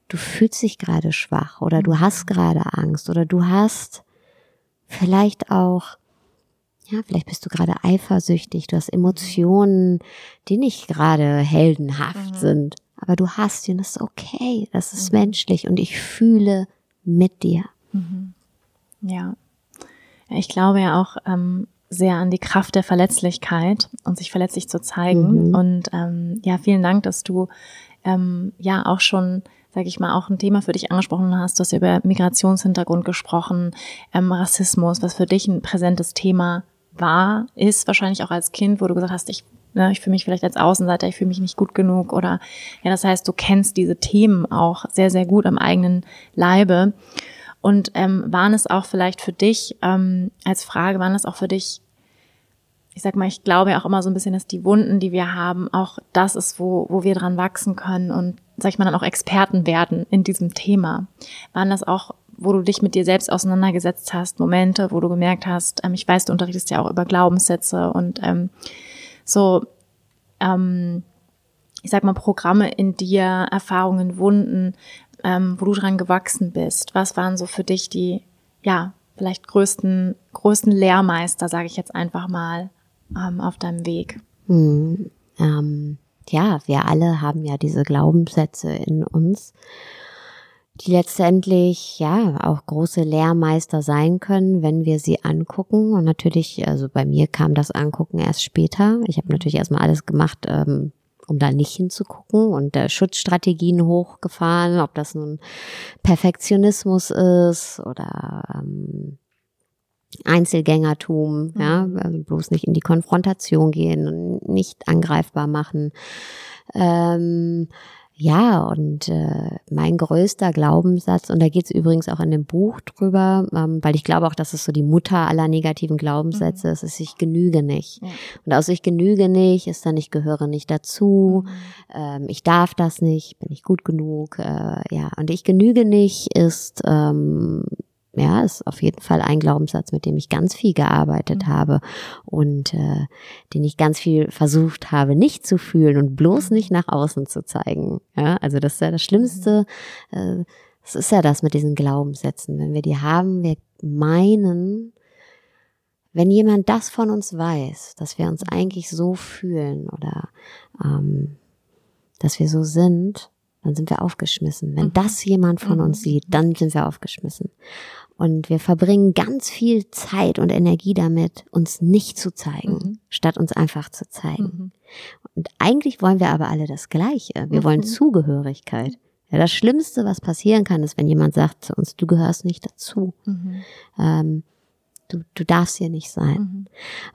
du fühlst dich gerade schwach oder du mhm. hast gerade Angst oder du hast vielleicht auch ja, vielleicht bist du gerade eifersüchtig, du hast Emotionen, die nicht gerade heldenhaft mhm. sind. aber du hast sie und das ist okay, das ist mhm. menschlich und ich fühle mit dir. Mhm. Ja. Ich glaube ja auch ähm, sehr an die Kraft der Verletzlichkeit und sich verletzlich zu zeigen. Mhm. Und ähm, ja, vielen Dank, dass du ähm, ja auch schon sage ich mal, auch ein Thema für dich angesprochen hast. Du hast über Migrationshintergrund gesprochen, ähm, Rassismus, was für dich ein präsentes Thema war, ist wahrscheinlich auch als Kind, wo du gesagt hast, ich, ne, ich fühle mich vielleicht als Außenseiter, ich fühle mich nicht gut genug oder ja, das heißt, du kennst diese Themen auch sehr, sehr gut am eigenen Leibe. Und ähm, waren es auch vielleicht für dich ähm, als Frage, waren es auch für dich ich sag mal, ich glaube ja auch immer so ein bisschen, dass die Wunden, die wir haben, auch das ist, wo, wo wir dran wachsen können und, sag ich mal, dann auch Experten werden in diesem Thema. Waren das auch, wo du dich mit dir selbst auseinandergesetzt hast, Momente, wo du gemerkt hast, ähm, ich weiß, du unterrichtest ja auch über Glaubenssätze und ähm, so, ähm, ich sag mal, Programme in dir, Erfahrungen, Wunden, ähm, wo du dran gewachsen bist. Was waren so für dich die, ja, vielleicht größten, größten Lehrmeister, sage ich jetzt einfach mal, ähm, auf deinem Weg? Hm, ähm, ja, wir alle haben ja diese Glaubenssätze in uns, die letztendlich ja auch große Lehrmeister sein können, wenn wir sie angucken. Und natürlich, also bei mir kam das Angucken erst später. Ich habe natürlich erstmal alles gemacht, ähm, um da nicht hinzugucken und äh, Schutzstrategien hochgefahren, ob das nun Perfektionismus ist oder ähm, Einzelgängertum, mhm. ja, also bloß nicht in die Konfrontation gehen und nicht angreifbar machen. Ähm, ja, und äh, mein größter Glaubenssatz, und da geht es übrigens auch in dem Buch drüber, ähm, weil ich glaube auch, dass es so die Mutter aller negativen Glaubenssätze mhm. ist, ist, ich genüge nicht. Ja. Und aus ich genüge nicht ist dann, ich gehöre nicht dazu, mhm. ähm, ich darf das nicht, bin ich gut genug, äh, ja, und ich genüge nicht ist, ähm, ja, ist auf jeden Fall ein Glaubenssatz, mit dem ich ganz viel gearbeitet mhm. habe und äh, den ich ganz viel versucht habe, nicht zu fühlen und bloß mhm. nicht nach außen zu zeigen. Ja, also das ist ja das Schlimmste. Mhm. Äh, das ist ja das mit diesen Glaubenssätzen. Wenn wir die haben, wir meinen, wenn jemand das von uns weiß, dass wir uns mhm. eigentlich so fühlen oder ähm, dass wir so sind, dann sind wir aufgeschmissen. Wenn mhm. das jemand von uns sieht, dann sind wir aufgeschmissen. Und wir verbringen ganz viel Zeit und Energie damit, uns nicht zu zeigen, mhm. statt uns einfach zu zeigen. Mhm. Und eigentlich wollen wir aber alle das Gleiche. Wir mhm. wollen Zugehörigkeit. Ja, das Schlimmste, was passieren kann, ist, wenn jemand sagt zu uns, du gehörst nicht dazu. Mhm. Ähm, Du, du darfst hier nicht sein. Mhm.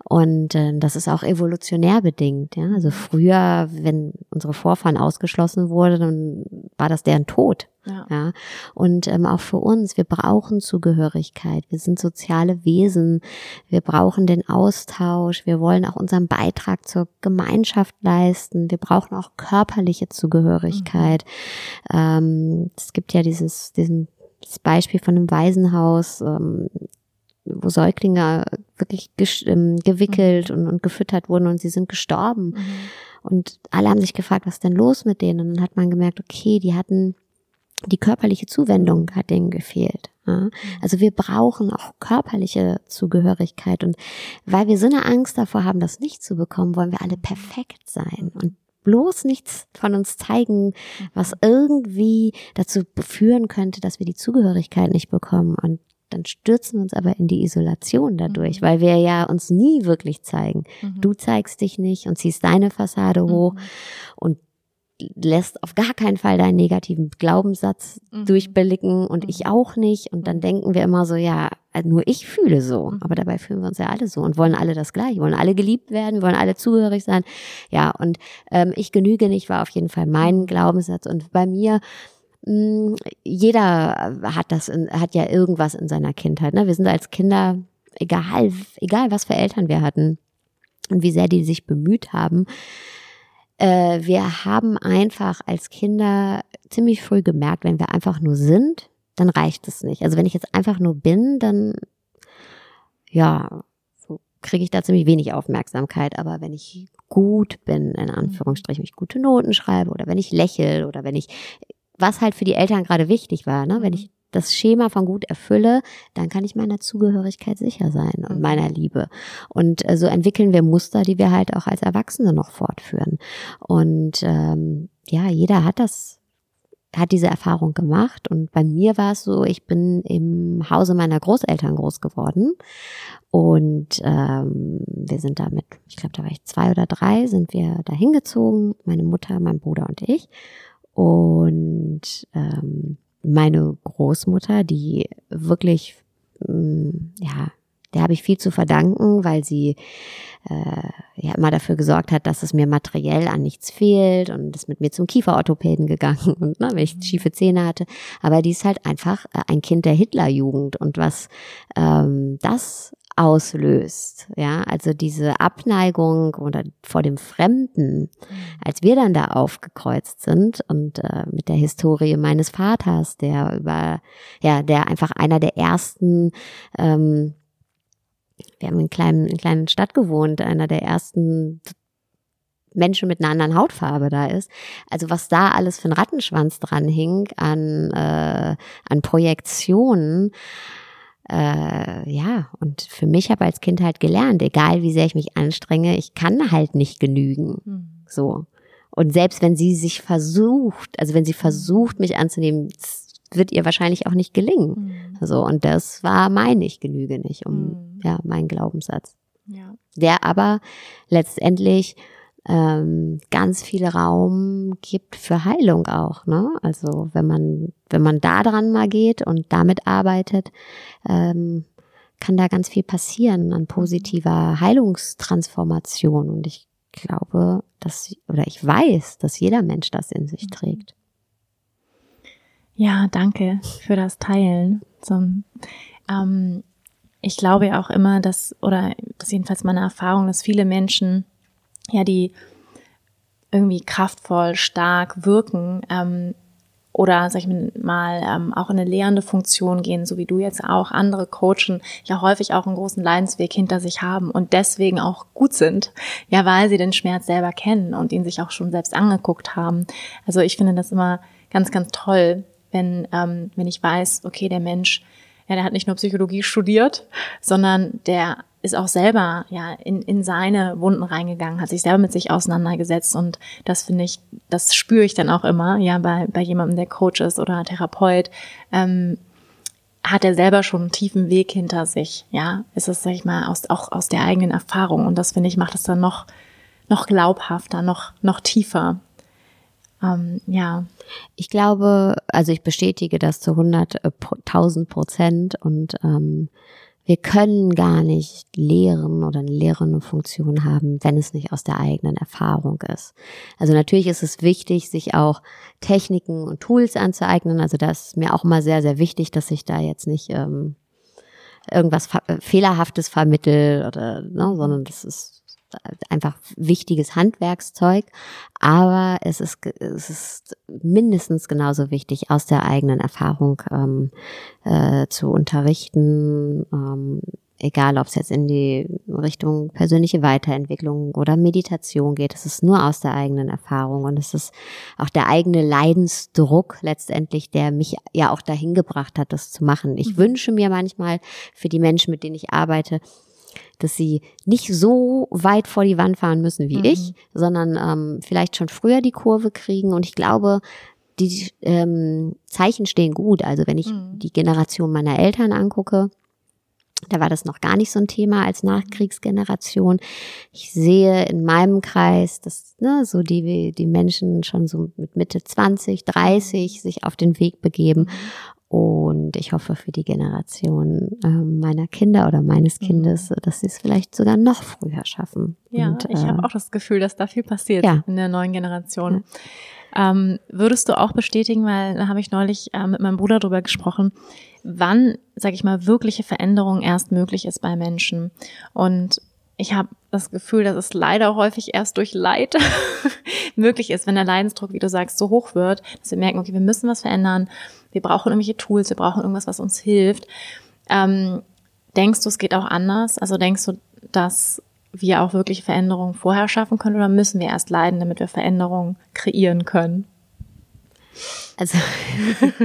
Und äh, das ist auch evolutionär bedingt. Ja? Also früher, wenn unsere Vorfahren ausgeschlossen wurden, dann war das deren Tod. Ja. ja? Und ähm, auch für uns, wir brauchen Zugehörigkeit. Wir sind soziale Wesen. Wir brauchen den Austausch. Wir wollen auch unseren Beitrag zur Gemeinschaft leisten. Wir brauchen auch körperliche Zugehörigkeit. Mhm. Ähm, es gibt ja dieses, diesen das Beispiel von einem Waisenhaus. Ähm, wo Säuglinge wirklich ähm, gewickelt mhm. und, und, gefüttert wurden und sie sind gestorben. Mhm. Und alle haben sich gefragt, was ist denn los mit denen? Und dann hat man gemerkt, okay, die hatten die körperliche Zuwendung hat denen gefehlt. Ja? Mhm. Also wir brauchen auch körperliche Zugehörigkeit. Und weil wir so eine Angst davor haben, das nicht zu bekommen, wollen wir alle perfekt sein. Und bloß nichts von uns zeigen, was irgendwie dazu führen könnte, dass wir die Zugehörigkeit nicht bekommen. Und dann stürzen wir uns aber in die Isolation dadurch, mhm. weil wir ja uns nie wirklich zeigen. Mhm. Du zeigst dich nicht und ziehst deine Fassade hoch mhm. und lässt auf gar keinen Fall deinen negativen Glaubenssatz mhm. durchblicken und ich mhm. auch nicht. Und dann mhm. denken wir immer so, ja, äh, nur ich fühle so. Aber dabei fühlen wir uns ja alle so und wollen alle das Gleiche, wollen alle geliebt werden, wollen alle zugehörig sein. Ja, und ähm, ich genüge nicht war auf jeden Fall mein Glaubenssatz. Und bei mir jeder hat das, in, hat ja irgendwas in seiner Kindheit. Ne? Wir sind als Kinder, egal, egal was für Eltern wir hatten und wie sehr die sich bemüht haben, äh, wir haben einfach als Kinder ziemlich früh gemerkt, wenn wir einfach nur sind, dann reicht es nicht. Also wenn ich jetzt einfach nur bin, dann ja, kriege ich da ziemlich wenig Aufmerksamkeit. Aber wenn ich gut bin, in Anführungsstrichen, ich gute Noten schreibe oder wenn ich lächle oder wenn ich was halt für die Eltern gerade wichtig war, ne? wenn ich das Schema von gut erfülle, dann kann ich meiner Zugehörigkeit sicher sein und mhm. meiner Liebe. Und äh, so entwickeln wir Muster, die wir halt auch als Erwachsene noch fortführen. Und ähm, ja, jeder hat das hat diese Erfahrung gemacht und bei mir war es so, ich bin im Hause meiner Großeltern groß geworden und ähm, wir sind damit, ich glaube, da war ich zwei oder drei, sind wir da hingezogen, meine Mutter, mein Bruder und ich und ähm, meine Großmutter, die wirklich, mm, ja, der habe ich viel zu verdanken, weil sie äh, ja immer dafür gesorgt hat, dass es mir materiell an nichts fehlt und ist mit mir zum Kieferorthopäden gegangen und ne, wenn ich mhm. schiefe Zähne hatte. Aber die ist halt einfach äh, ein Kind der Hitlerjugend und was ähm, das auslöst. Ja, also diese Abneigung oder vor dem Fremden, als wir dann da aufgekreuzt sind und äh, mit der Historie meines Vaters, der über, ja, der einfach einer der ersten, ähm, wir haben in, kleinen, in kleinen Stadt gewohnt, einer der ersten Menschen mit einer anderen Hautfarbe da ist. Also was da alles für ein Rattenschwanz dran hing an, äh, an Projektionen, äh, ja, und für mich habe als Kind halt gelernt, egal wie sehr ich mich anstrenge, ich kann halt nicht genügen. Mhm. So. Und selbst wenn sie sich versucht, also wenn sie versucht, mich anzunehmen, wird ihr wahrscheinlich auch nicht gelingen. Mhm. So, und das war mein Ich genüge nicht, um, mhm. ja, mein Glaubenssatz. Ja. Der aber letztendlich ähm, ganz viel Raum gibt für Heilung auch. Ne? Also wenn man, wenn man da dran mal geht und damit arbeitet, ähm, kann da ganz viel passieren an positiver Heilungstransformation. Und ich glaube, dass, oder ich weiß, dass jeder Mensch das in sich mhm. trägt. Ja, danke für das Teilen. So, ähm, ich glaube ja auch immer, dass, oder das ist jedenfalls meine Erfahrung, dass viele Menschen ja, die irgendwie kraftvoll, stark wirken ähm, oder, sag ich mal, ähm, auch in eine lehrende Funktion gehen, so wie du jetzt auch, andere coachen, ja häufig auch einen großen Leidensweg hinter sich haben und deswegen auch gut sind, ja, weil sie den Schmerz selber kennen und ihn sich auch schon selbst angeguckt haben. Also ich finde das immer ganz, ganz toll, wenn, ähm, wenn ich weiß, okay, der Mensch, ja, der hat nicht nur Psychologie studiert, sondern der ist auch selber ja in, in seine Wunden reingegangen, hat sich selber mit sich auseinandergesetzt und das finde ich, das spüre ich dann auch immer, ja, bei, bei jemandem, der Coach ist oder Therapeut, ähm, hat er selber schon einen tiefen Weg hinter sich, ja, ist es, sag ich mal, aus, auch aus der eigenen Erfahrung und das finde ich, macht es dann noch, noch glaubhafter, noch, noch tiefer. Ähm, ja. Ich glaube, also ich bestätige das zu 100.000 Prozent und ähm, wir können gar nicht lehren oder eine lehrende Funktion haben, wenn es nicht aus der eigenen Erfahrung ist. Also natürlich ist es wichtig, sich auch Techniken und Tools anzueignen. Also das ist mir auch immer sehr, sehr wichtig, dass ich da jetzt nicht ähm, irgendwas Fehlerhaftes vermittel oder, ne, sondern das ist einfach wichtiges Handwerkszeug, aber es ist, es ist mindestens genauso wichtig, aus der eigenen Erfahrung ähm, äh, zu unterrichten, ähm, egal ob es jetzt in die Richtung persönliche Weiterentwicklung oder Meditation geht, es ist nur aus der eigenen Erfahrung und es ist auch der eigene Leidensdruck letztendlich, der mich ja auch dahin gebracht hat, das zu machen. Ich mhm. wünsche mir manchmal für die Menschen, mit denen ich arbeite, dass sie nicht so weit vor die Wand fahren müssen wie mhm. ich, sondern ähm, vielleicht schon früher die Kurve kriegen. Und ich glaube, die ähm, Zeichen stehen gut. Also wenn ich mhm. die Generation meiner Eltern angucke, da war das noch gar nicht so ein Thema als Nachkriegsgeneration. Ich sehe in meinem Kreis, dass ne, so die, die Menschen schon so mit Mitte 20, 30 sich auf den Weg begeben. Und ich hoffe für die Generation äh, meiner Kinder oder meines mhm. Kindes, dass sie es vielleicht sogar noch früher schaffen. Ja, Und, ich äh, habe auch das Gefühl, dass da viel passiert ja. in der neuen Generation. Ja. Ähm, würdest du auch bestätigen, weil da habe ich neulich äh, mit meinem Bruder drüber gesprochen, wann, sage ich mal, wirkliche Veränderung erst möglich ist bei Menschen. Und ich habe das Gefühl, dass es leider häufig erst durch Leid möglich ist, wenn der Leidensdruck, wie du sagst, so hoch wird, dass wir merken, okay, wir müssen was verändern, wir brauchen irgendwelche Tools, wir brauchen irgendwas, was uns hilft. Ähm, denkst du, es geht auch anders? Also denkst du, dass wir auch wirklich Veränderungen vorher schaffen können oder müssen wir erst leiden, damit wir Veränderungen kreieren können? Also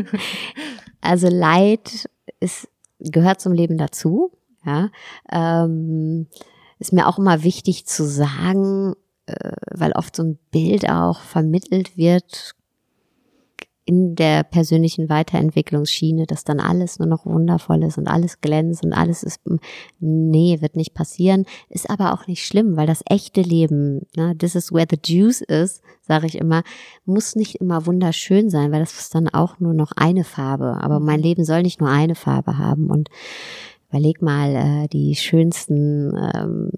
also Leid ist, gehört zum Leben dazu. Ja, ähm, ist mir auch immer wichtig zu sagen, äh, weil oft so ein Bild auch vermittelt wird, in der persönlichen Weiterentwicklungsschiene, dass dann alles nur noch wundervoll ist und alles glänzt und alles ist, nee, wird nicht passieren, ist aber auch nicht schlimm, weil das echte Leben, ne, this is where the juice is, sage ich immer, muss nicht immer wunderschön sein, weil das ist dann auch nur noch eine Farbe. Aber mein Leben soll nicht nur eine Farbe haben und überleg mal äh, die schönsten ähm,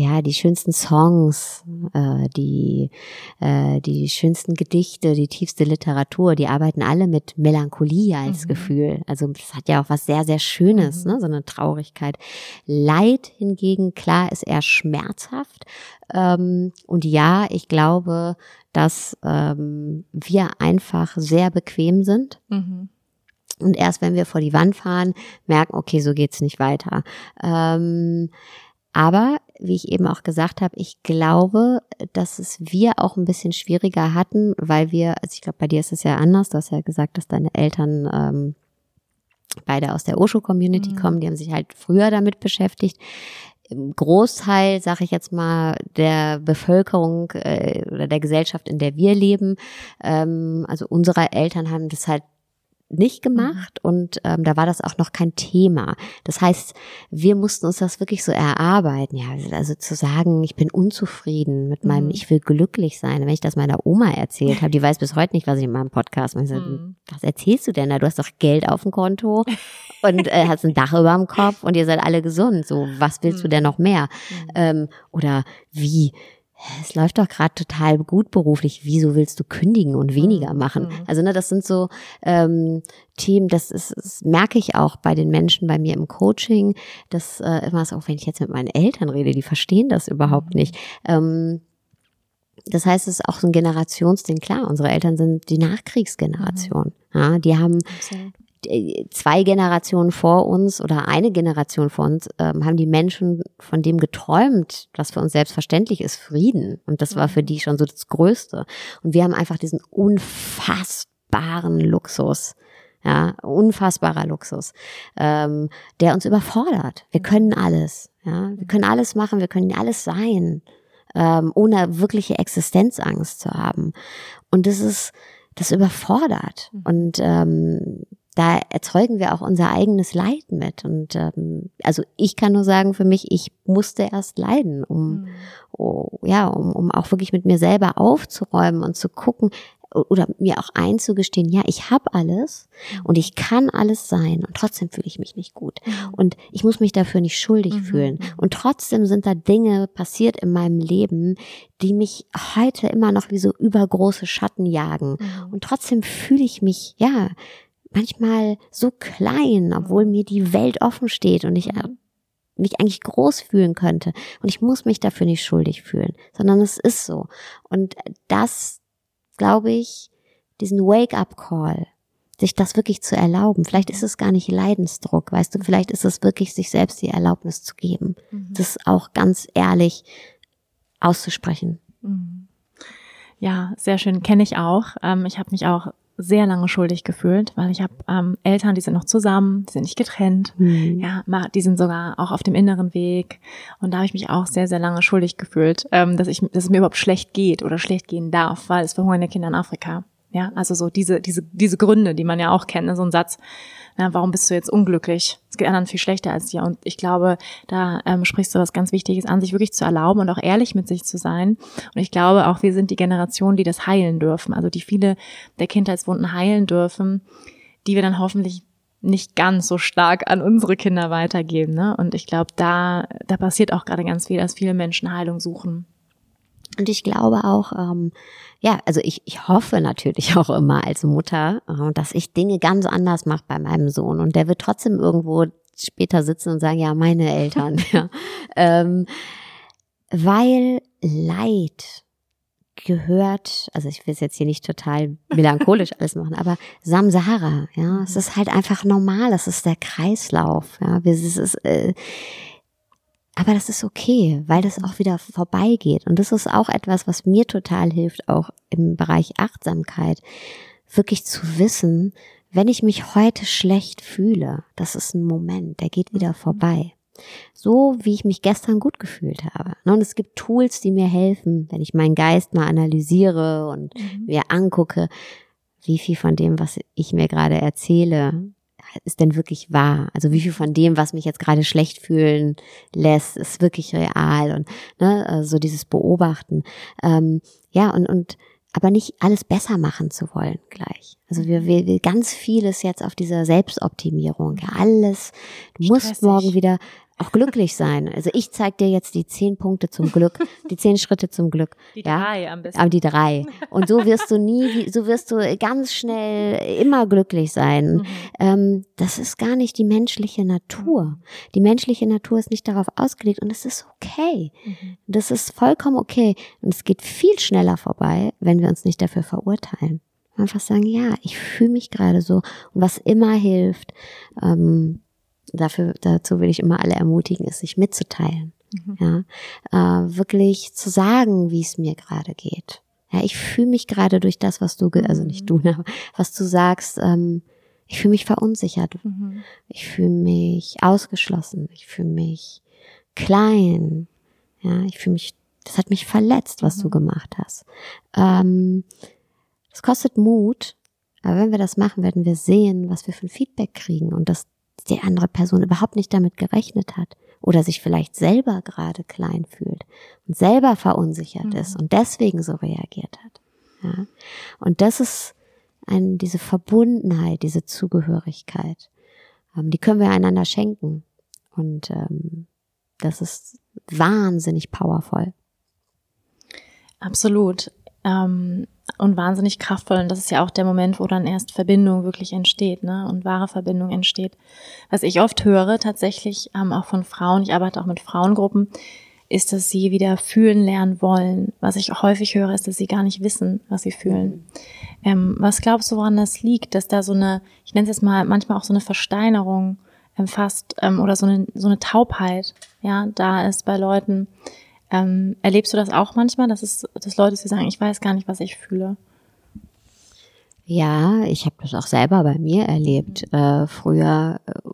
ja, die schönsten Songs, äh, die, äh, die schönsten Gedichte, die tiefste Literatur, die arbeiten alle mit Melancholie als mhm. Gefühl. Also das hat ja auch was sehr, sehr Schönes, mhm. ne? so eine Traurigkeit. Leid hingegen, klar, ist eher schmerzhaft. Ähm, und ja, ich glaube, dass ähm, wir einfach sehr bequem sind. Mhm. Und erst wenn wir vor die Wand fahren, merken, okay, so geht's nicht weiter. Ähm, aber wie ich eben auch gesagt habe, ich glaube, dass es wir auch ein bisschen schwieriger hatten, weil wir, also ich glaube, bei dir ist es ja anders. Du hast ja gesagt, dass deine Eltern ähm, beide aus der Osho-Community mhm. kommen. Die haben sich halt früher damit beschäftigt. Im Großteil, sage ich jetzt mal, der Bevölkerung äh, oder der Gesellschaft, in der wir leben, ähm, also unsere Eltern haben das halt nicht mhm. gemacht und ähm, da war das auch noch kein Thema. Das heißt, wir mussten uns das wirklich so erarbeiten, ja, also zu sagen, ich bin unzufrieden mit meinem, mhm. ich will glücklich sein. Wenn ich das meiner Oma erzählt habe, die weiß bis heute nicht, was ich in meinem Podcast mache. Mhm. Was erzählst du denn da? Du hast doch Geld auf dem Konto und äh, hast ein Dach über dem Kopf und ihr seid alle gesund. So, was willst mhm. du denn noch mehr? Mhm. Ähm, oder wie? Es läuft doch gerade total gut beruflich, wieso willst du kündigen und weniger mhm. machen? Mhm. Also ne, das sind so ähm, Themen, das ist, das merke ich auch bei den Menschen bei mir im Coaching, dass äh, immer so, auch wenn ich jetzt mit meinen Eltern rede, die verstehen das überhaupt mhm. nicht. Ähm, das heißt, es ist auch so ein Generationsding. Klar, unsere Eltern sind die Nachkriegsgeneration. Mhm. Ja, die haben Absolut zwei Generationen vor uns oder eine Generation vor uns ähm, haben die Menschen von dem geträumt, was für uns selbstverständlich ist, Frieden. Und das war für mhm. die schon so das Größte. Und wir haben einfach diesen unfassbaren Luxus. Ja, unfassbarer Luxus, ähm, der uns überfordert. Wir können alles. Ja, wir können alles machen, wir können alles sein, ähm, ohne wirkliche Existenzangst zu haben. Und das ist, das überfordert. Mhm. Und ähm, da erzeugen wir auch unser eigenes Leid mit. Und ähm, also ich kann nur sagen, für mich, ich musste erst leiden, um, mhm. oh, ja, um, um auch wirklich mit mir selber aufzuräumen und zu gucken, oder mir auch einzugestehen, ja, ich habe alles mhm. und ich kann alles sein und trotzdem fühle ich mich nicht gut mhm. und ich muss mich dafür nicht schuldig mhm. fühlen mhm. und trotzdem sind da Dinge passiert in meinem Leben, die mich heute immer noch wie so übergroße Schatten jagen und trotzdem fühle ich mich, ja, manchmal so klein, obwohl mir die Welt offen steht und ich äh, mich eigentlich groß fühlen könnte. Und ich muss mich dafür nicht schuldig fühlen, sondern es ist so. Und das, glaube ich, diesen Wake-up-Call, sich das wirklich zu erlauben. Vielleicht ist es gar nicht Leidensdruck, weißt du, vielleicht ist es wirklich, sich selbst die Erlaubnis zu geben. Mhm. Das auch ganz ehrlich auszusprechen. Mhm. Ja, sehr schön, kenne ich auch. Ähm, ich habe mich auch sehr lange schuldig gefühlt, weil ich habe ähm, Eltern, die sind noch zusammen, die sind nicht getrennt, mhm. ja, die sind sogar auch auf dem inneren Weg und da habe ich mich auch sehr, sehr lange schuldig gefühlt, ähm, dass ich, dass es mir überhaupt schlecht geht oder schlecht gehen darf, weil es verhungernde Kinder in Afrika. Ja, also so diese, diese, diese Gründe, die man ja auch kennt, ne? so ein Satz, na, warum bist du jetzt unglücklich? Es geht anderen viel schlechter als dir. Und ich glaube, da ähm, sprichst du was ganz Wichtiges an, sich wirklich zu erlauben und auch ehrlich mit sich zu sein. Und ich glaube auch, wir sind die Generation, die das heilen dürfen, also die viele der Kindheitswunden heilen dürfen, die wir dann hoffentlich nicht ganz so stark an unsere Kinder weitergeben. Ne? Und ich glaube, da, da passiert auch gerade ganz viel, dass viele Menschen Heilung suchen. Und ich glaube auch, ähm, ja, also ich, ich hoffe natürlich auch immer als Mutter, äh, dass ich Dinge ganz anders mache bei meinem Sohn. Und der wird trotzdem irgendwo später sitzen und sagen, ja, meine Eltern. ja. Ähm, weil Leid gehört, also ich will es jetzt hier nicht total melancholisch alles machen, aber Samsara, ja, es ist halt einfach normal, es ist der Kreislauf, ja, es ist, äh, aber das ist okay, weil das auch wieder vorbeigeht. Und das ist auch etwas, was mir total hilft, auch im Bereich Achtsamkeit, wirklich zu wissen, wenn ich mich heute schlecht fühle, das ist ein Moment, der geht wieder mhm. vorbei. So wie ich mich gestern gut gefühlt habe. Ne, und es gibt Tools, die mir helfen, wenn ich meinen Geist mal analysiere und mhm. mir angucke, wie viel von dem, was ich mir gerade erzähle, ist denn wirklich wahr? Also wie viel von dem, was mich jetzt gerade schlecht fühlen lässt, ist wirklich real und ne, so dieses Beobachten. Ähm, ja, und, und aber nicht alles besser machen zu wollen gleich. Also wir, wir, wir ganz vieles jetzt auf dieser Selbstoptimierung. Ja, alles, du musst morgen wieder auch glücklich sein. Also ich zeig dir jetzt die zehn Punkte zum Glück, die zehn Schritte zum Glück. Die ja? drei am besten. Aber die drei. Und so wirst du nie, so wirst du ganz schnell immer glücklich sein. Mhm. Ähm, das ist gar nicht die menschliche Natur. Die menschliche Natur ist nicht darauf ausgelegt und es ist okay. Mhm. Das ist vollkommen okay. Und es geht viel schneller vorbei, wenn wir uns nicht dafür verurteilen. Einfach sagen, ja, ich fühle mich gerade so. Und was immer hilft, ähm, dafür, dazu will ich immer alle ermutigen, ist sich mitzuteilen. Mhm. Ja, äh, wirklich zu sagen, wie es mir gerade geht. Ja, ich fühle mich gerade durch das, was du, also nicht du, ne, was du sagst, ähm, ich fühle mich verunsichert. Mhm. Ich fühle mich ausgeschlossen. Ich fühle mich klein. Ja, ich fühle mich, das hat mich verletzt, was mhm. du gemacht hast. Ähm, das kostet Mut, aber wenn wir das machen, werden wir sehen, was wir für ein Feedback kriegen und dass die andere Person überhaupt nicht damit gerechnet hat oder sich vielleicht selber gerade klein fühlt und selber verunsichert mhm. ist und deswegen so reagiert hat. Ja. Und das ist ein, diese Verbundenheit, diese Zugehörigkeit, ähm, die können wir einander schenken. Und ähm, das ist wahnsinnig powerful. Absolut. Ähm, und wahnsinnig kraftvoll. Und das ist ja auch der Moment, wo dann erst Verbindung wirklich entsteht, ne? Und wahre Verbindung entsteht. Was ich oft höre, tatsächlich ähm, auch von Frauen, ich arbeite auch mit Frauengruppen, ist, dass sie wieder fühlen lernen wollen. Was ich häufig höre, ist, dass sie gar nicht wissen, was sie fühlen. Ähm, was glaubst du, woran das liegt, dass da so eine, ich nenne es jetzt mal manchmal auch so eine Versteinerung ähm, fast ähm, oder so eine, so eine Taubheit, ja, da ist bei Leuten, ähm, erlebst du das auch manchmal, dass es, dass Leute sie sagen, ich weiß gar nicht, was ich fühle? Ja, ich habe das auch selber bei mir erlebt. Äh, früher, äh,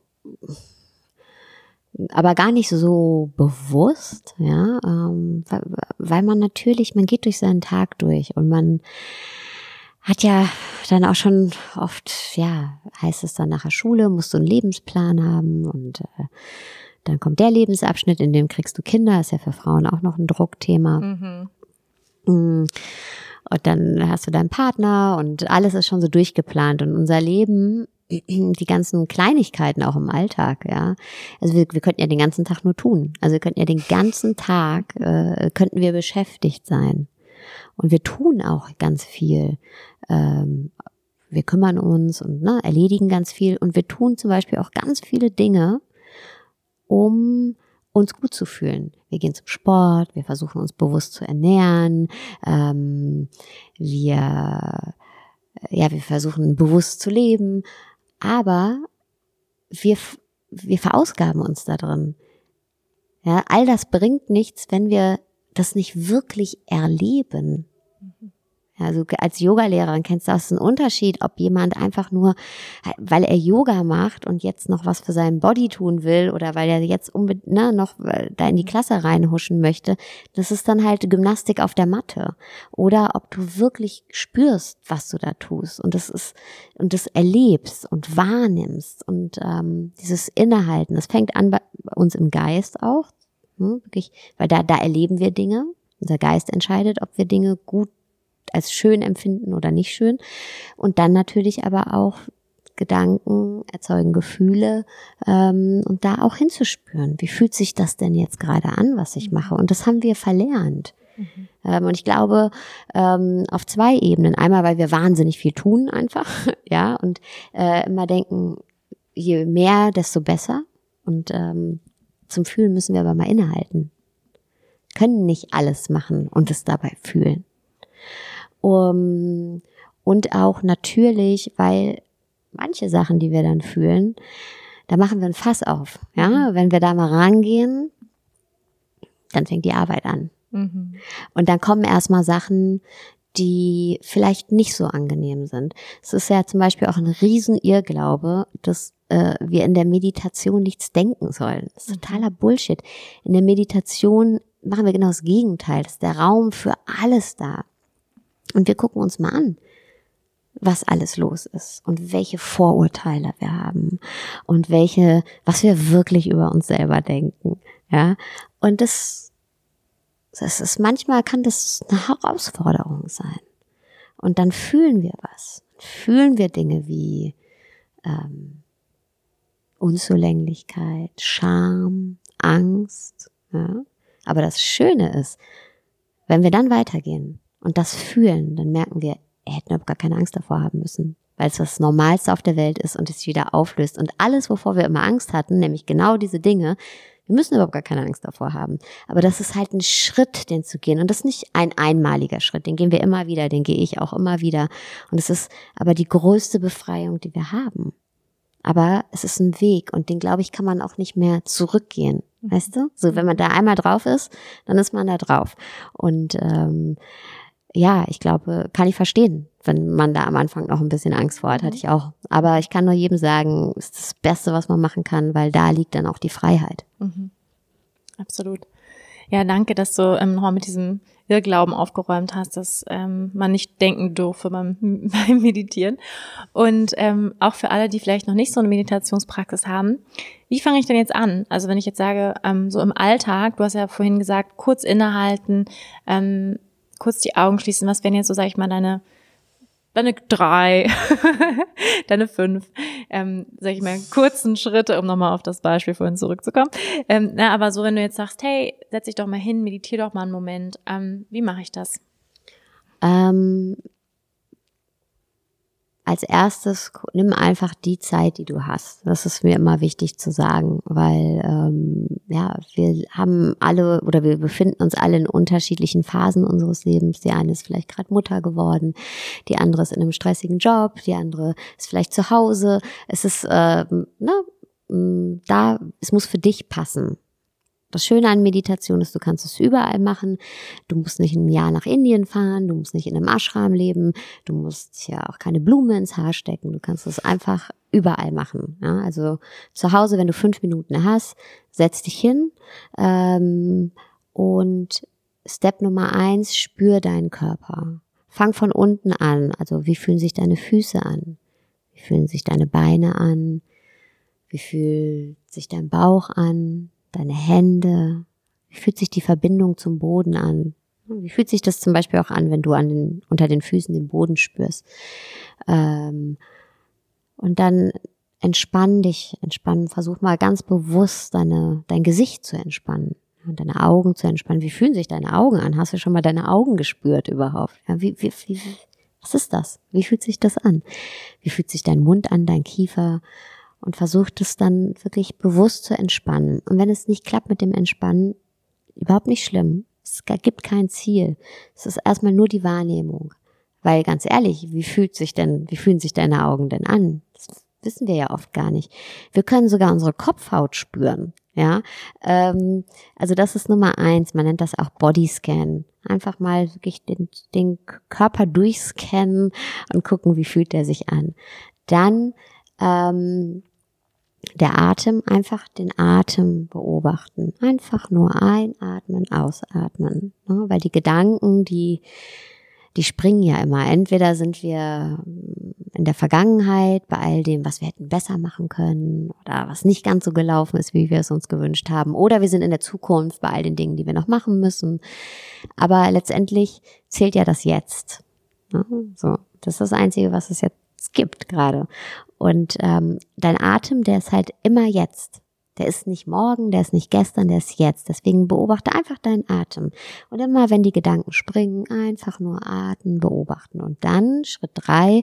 aber gar nicht so bewusst, ja, ähm, weil, man natürlich, man geht durch seinen Tag durch und man hat ja dann auch schon oft, ja, heißt es dann nachher Schule, musst du einen Lebensplan haben und äh, dann kommt der Lebensabschnitt, in dem kriegst du Kinder, ist ja für Frauen auch noch ein Druckthema. Mhm. Mm. Und dann hast du deinen Partner und alles ist schon so durchgeplant. Und unser Leben, die ganzen Kleinigkeiten auch im Alltag, ja. Also wir, wir könnten ja den ganzen Tag nur tun. Also wir könnten ja den ganzen Tag, äh, könnten wir beschäftigt sein. Und wir tun auch ganz viel. Ähm, wir kümmern uns und ne, erledigen ganz viel. Und wir tun zum Beispiel auch ganz viele Dinge, um uns gut zu fühlen. Wir gehen zum Sport, wir versuchen uns bewusst zu ernähren, ähm, wir, ja, wir versuchen bewusst zu leben, aber wir, wir verausgaben uns da drin. Ja, all das bringt nichts, wenn wir das nicht wirklich erleben. Also als Yogalehrerin kennst du das einen Unterschied, ob jemand einfach nur, weil er Yoga macht und jetzt noch was für seinen Body tun will oder weil er jetzt unbedingt ne, noch äh, da in die Klasse reinhuschen möchte. Das ist dann halt Gymnastik auf der Matte. Oder ob du wirklich spürst, was du da tust und das ist und das erlebst und wahrnimmst und ähm, dieses Innehalten. Das fängt an bei uns im Geist auch, ne, wirklich, weil da da erleben wir Dinge. Unser Geist entscheidet, ob wir Dinge gut als schön empfinden oder nicht schön. Und dann natürlich aber auch Gedanken erzeugen Gefühle ähm, und da auch hinzuspüren. Wie fühlt sich das denn jetzt gerade an, was ich mache? Und das haben wir verlernt. Mhm. Ähm, und ich glaube, ähm, auf zwei Ebenen. Einmal, weil wir wahnsinnig viel tun einfach, ja, und äh, immer denken, je mehr, desto besser. Und ähm, zum Fühlen müssen wir aber mal innehalten. Können nicht alles machen und es dabei fühlen. Um, und auch natürlich, weil manche Sachen, die wir dann fühlen, da machen wir ein Fass auf. Ja, mhm. wenn wir da mal rangehen, dann fängt die Arbeit an. Mhm. Und dann kommen erstmal Sachen, die vielleicht nicht so angenehm sind. Es ist ja zum Beispiel auch ein Riesenirrglaube, dass äh, wir in der Meditation nichts denken sollen. Das ist mhm. totaler Bullshit. In der Meditation machen wir genau das Gegenteil. Das ist der Raum für alles da. Und wir gucken uns mal an, was alles los ist und welche Vorurteile wir haben und welche, was wir wirklich über uns selber denken. Ja. Und das das ist manchmal kann das eine Herausforderung sein. Und dann fühlen wir was. Fühlen wir Dinge wie ähm, Unzulänglichkeit, Scham, Angst. Ja? Aber das Schöne ist, wenn wir dann weitergehen und das fühlen, dann merken wir, wir hätten überhaupt gar keine Angst davor haben müssen, weil es das Normalste auf der Welt ist und es wieder auflöst. Und alles, wovor wir immer Angst hatten, nämlich genau diese Dinge, wir müssen überhaupt gar keine Angst davor haben. Aber das ist halt ein Schritt, den zu gehen. Und das ist nicht ein einmaliger Schritt. Den gehen wir immer wieder, den gehe ich auch immer wieder. Und es ist aber die größte Befreiung, die wir haben. Aber es ist ein Weg und den, glaube ich, kann man auch nicht mehr zurückgehen. Weißt du? So, wenn man da einmal drauf ist, dann ist man da drauf. Und ähm, ja, ich glaube, kann ich verstehen, wenn man da am Anfang noch ein bisschen Angst vor hat, hatte mhm. ich auch. Aber ich kann nur jedem sagen, es ist das Beste, was man machen kann, weil da liegt dann auch die Freiheit. Mhm. Absolut. Ja, danke, dass du ähm, nochmal mit diesem Irrglauben aufgeräumt hast, dass ähm, man nicht denken durfte beim, beim Meditieren. Und ähm, auch für alle, die vielleicht noch nicht so eine Meditationspraxis haben, wie fange ich denn jetzt an? Also wenn ich jetzt sage, ähm, so im Alltag, du hast ja vorhin gesagt, kurz innehalten, ähm, kurz die Augen schließen. Was wären jetzt so, sag ich mal, deine deine drei, deine fünf, ähm, sag ich mal, kurzen Schritte, um nochmal auf das Beispiel vorhin zurückzukommen. Ähm, na, aber so, wenn du jetzt sagst, hey, setz dich doch mal hin, meditier doch mal einen Moment, ähm, wie mache ich das? Ähm, als erstes nimm einfach die Zeit, die du hast. Das ist mir immer wichtig zu sagen, weil ähm, ja wir haben alle oder wir befinden uns alle in unterschiedlichen Phasen unseres Lebens. Die eine ist vielleicht gerade Mutter geworden, die andere ist in einem stressigen Job, die andere ist vielleicht zu Hause. Es ist äh, ne, da, es muss für dich passen. Das Schöne an Meditation ist, du kannst es überall machen. Du musst nicht ein Jahr nach Indien fahren, du musst nicht in einem Ashram leben, du musst ja auch keine Blume ins Haar stecken. Du kannst es einfach überall machen. Ja? Also zu Hause, wenn du fünf Minuten hast, setz dich hin ähm, und Step Nummer eins, spür deinen Körper. Fang von unten an. Also wie fühlen sich deine Füße an? Wie fühlen sich deine Beine an? Wie fühlt sich dein Bauch an? Deine Hände, wie fühlt sich die Verbindung zum Boden an? Wie fühlt sich das zum Beispiel auch an, wenn du an den, unter den Füßen den Boden spürst? Ähm, und dann entspann dich, entspannen, versuch mal ganz bewusst deine, dein Gesicht zu entspannen und deine Augen zu entspannen. Wie fühlen sich deine Augen an? Hast du schon mal deine Augen gespürt überhaupt? Ja, wie, wie, wie, was ist das? Wie fühlt sich das an? Wie fühlt sich dein Mund an, dein Kiefer? Und versucht es dann wirklich bewusst zu entspannen. Und wenn es nicht klappt mit dem Entspannen, überhaupt nicht schlimm. Es gibt kein Ziel. Es ist erstmal nur die Wahrnehmung. Weil ganz ehrlich, wie fühlt sich denn, wie fühlen sich deine Augen denn an? Das wissen wir ja oft gar nicht. Wir können sogar unsere Kopfhaut spüren. Ja, ähm, also das ist Nummer eins. Man nennt das auch Bodyscan. Einfach mal wirklich den, den Körper durchscannen und gucken, wie fühlt der sich an. Dann ähm, der Atem, einfach den Atem beobachten. Einfach nur einatmen, ausatmen. Ne? Weil die Gedanken, die, die springen ja immer. Entweder sind wir in der Vergangenheit bei all dem, was wir hätten besser machen können oder was nicht ganz so gelaufen ist, wie wir es uns gewünscht haben. Oder wir sind in der Zukunft bei all den Dingen, die wir noch machen müssen. Aber letztendlich zählt ja das Jetzt. Ne? So, das ist das Einzige, was es jetzt gibt gerade. Und ähm, dein Atem, der ist halt immer jetzt. Der ist nicht morgen, der ist nicht gestern, der ist jetzt. Deswegen beobachte einfach deinen Atem. Und immer, wenn die Gedanken springen, einfach nur atmen, beobachten. Und dann, Schritt drei,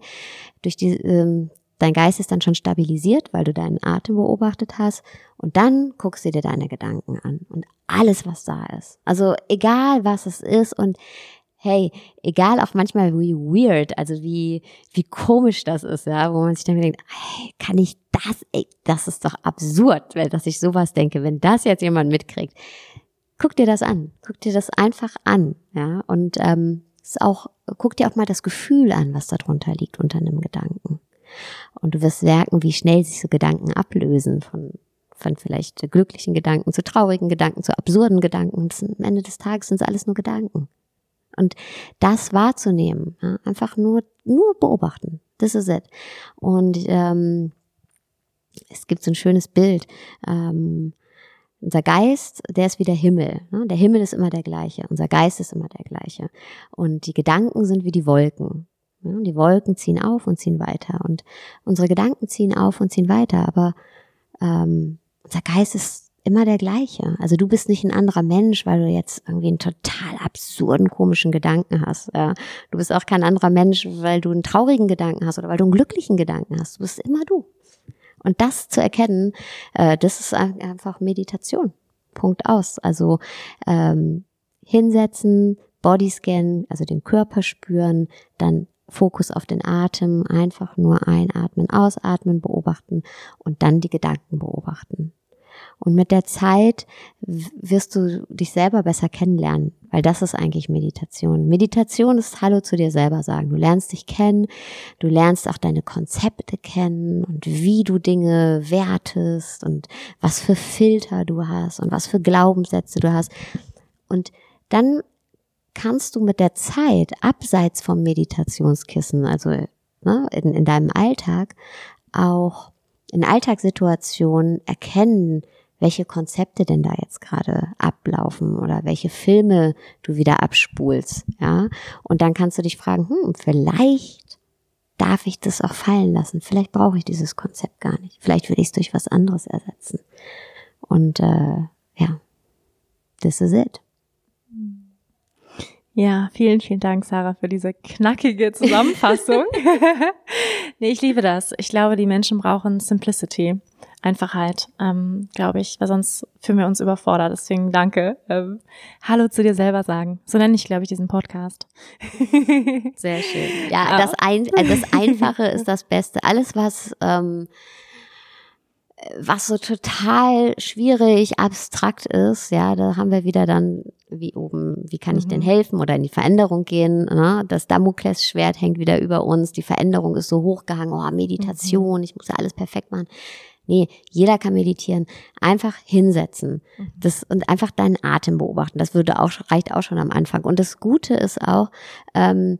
durch die, ähm, dein Geist ist dann schon stabilisiert, weil du deinen Atem beobachtet hast. Und dann guckst du dir deine Gedanken an und alles, was da ist. Also egal, was es ist und hey, egal auch manchmal wie weird, also wie, wie komisch das ist, ja, wo man sich dann denkt, hey, kann ich das, ey, das ist doch absurd, dass ich sowas denke, wenn das jetzt jemand mitkriegt. Guck dir das an, guck dir das einfach an, ja, und ähm, ist auch, guck dir auch mal das Gefühl an, was darunter liegt unter einem Gedanken. Und du wirst merken, wie schnell sich so Gedanken ablösen von, von vielleicht glücklichen Gedanken zu traurigen Gedanken, zu absurden Gedanken. Und am Ende des Tages sind es alles nur Gedanken. Und das wahrzunehmen, ja, einfach nur, nur beobachten. This is it. Und ähm, es gibt so ein schönes Bild. Ähm, unser Geist, der ist wie der Himmel. Ne? Der Himmel ist immer der gleiche. Unser Geist ist immer der gleiche. Und die Gedanken sind wie die Wolken. Ne? Die Wolken ziehen auf und ziehen weiter. Und unsere Gedanken ziehen auf und ziehen weiter. Aber ähm, unser Geist ist immer der gleiche. Also du bist nicht ein anderer Mensch, weil du jetzt irgendwie einen total absurden, komischen Gedanken hast. Ja. Du bist auch kein anderer Mensch, weil du einen traurigen Gedanken hast oder weil du einen glücklichen Gedanken hast. Du bist immer du. Und das zu erkennen, äh, das ist einfach Meditation. Punkt aus. Also ähm, hinsetzen, Bodyscan, also den Körper spüren, dann Fokus auf den Atem, einfach nur einatmen, ausatmen, beobachten und dann die Gedanken beobachten. Und mit der Zeit wirst du dich selber besser kennenlernen, weil das ist eigentlich Meditation. Meditation ist Hallo zu dir selber sagen. Du lernst dich kennen, du lernst auch deine Konzepte kennen und wie du Dinge wertest und was für Filter du hast und was für Glaubenssätze du hast. Und dann kannst du mit der Zeit abseits vom Meditationskissen, also ne, in, in deinem Alltag, auch in Alltagssituationen erkennen, welche Konzepte denn da jetzt gerade ablaufen oder welche Filme du wieder abspulst, ja. Und dann kannst du dich fragen, hm, vielleicht darf ich das auch fallen lassen. Vielleicht brauche ich dieses Konzept gar nicht. Vielleicht will ich es durch was anderes ersetzen. Und äh, ja, this is it. Ja, vielen, vielen Dank, Sarah, für diese knackige Zusammenfassung. nee, ich liebe das. Ich glaube, die Menschen brauchen Simplicity. Einfachheit, ähm, glaube ich, weil sonst fühlen wir uns überfordert. Deswegen danke. Ähm, Hallo zu dir selber sagen. So nenne ich, glaube ich, diesen Podcast. Sehr schön. Ja, das, ein, also das Einfache ist das Beste. Alles, was ähm, was so total schwierig, abstrakt ist, ja, da haben wir wieder dann, wie oben, wie kann ich mhm. denn helfen oder in die Veränderung gehen, ne? das Damoklesschwert hängt wieder über uns, die Veränderung ist so hochgehangen, oh, Meditation, mhm. ich muss ja alles perfekt machen. Nee, jeder kann meditieren. Einfach hinsetzen. Mhm. Das, und einfach deinen Atem beobachten. Das würde auch, reicht auch schon am Anfang. Und das Gute ist auch, ähm,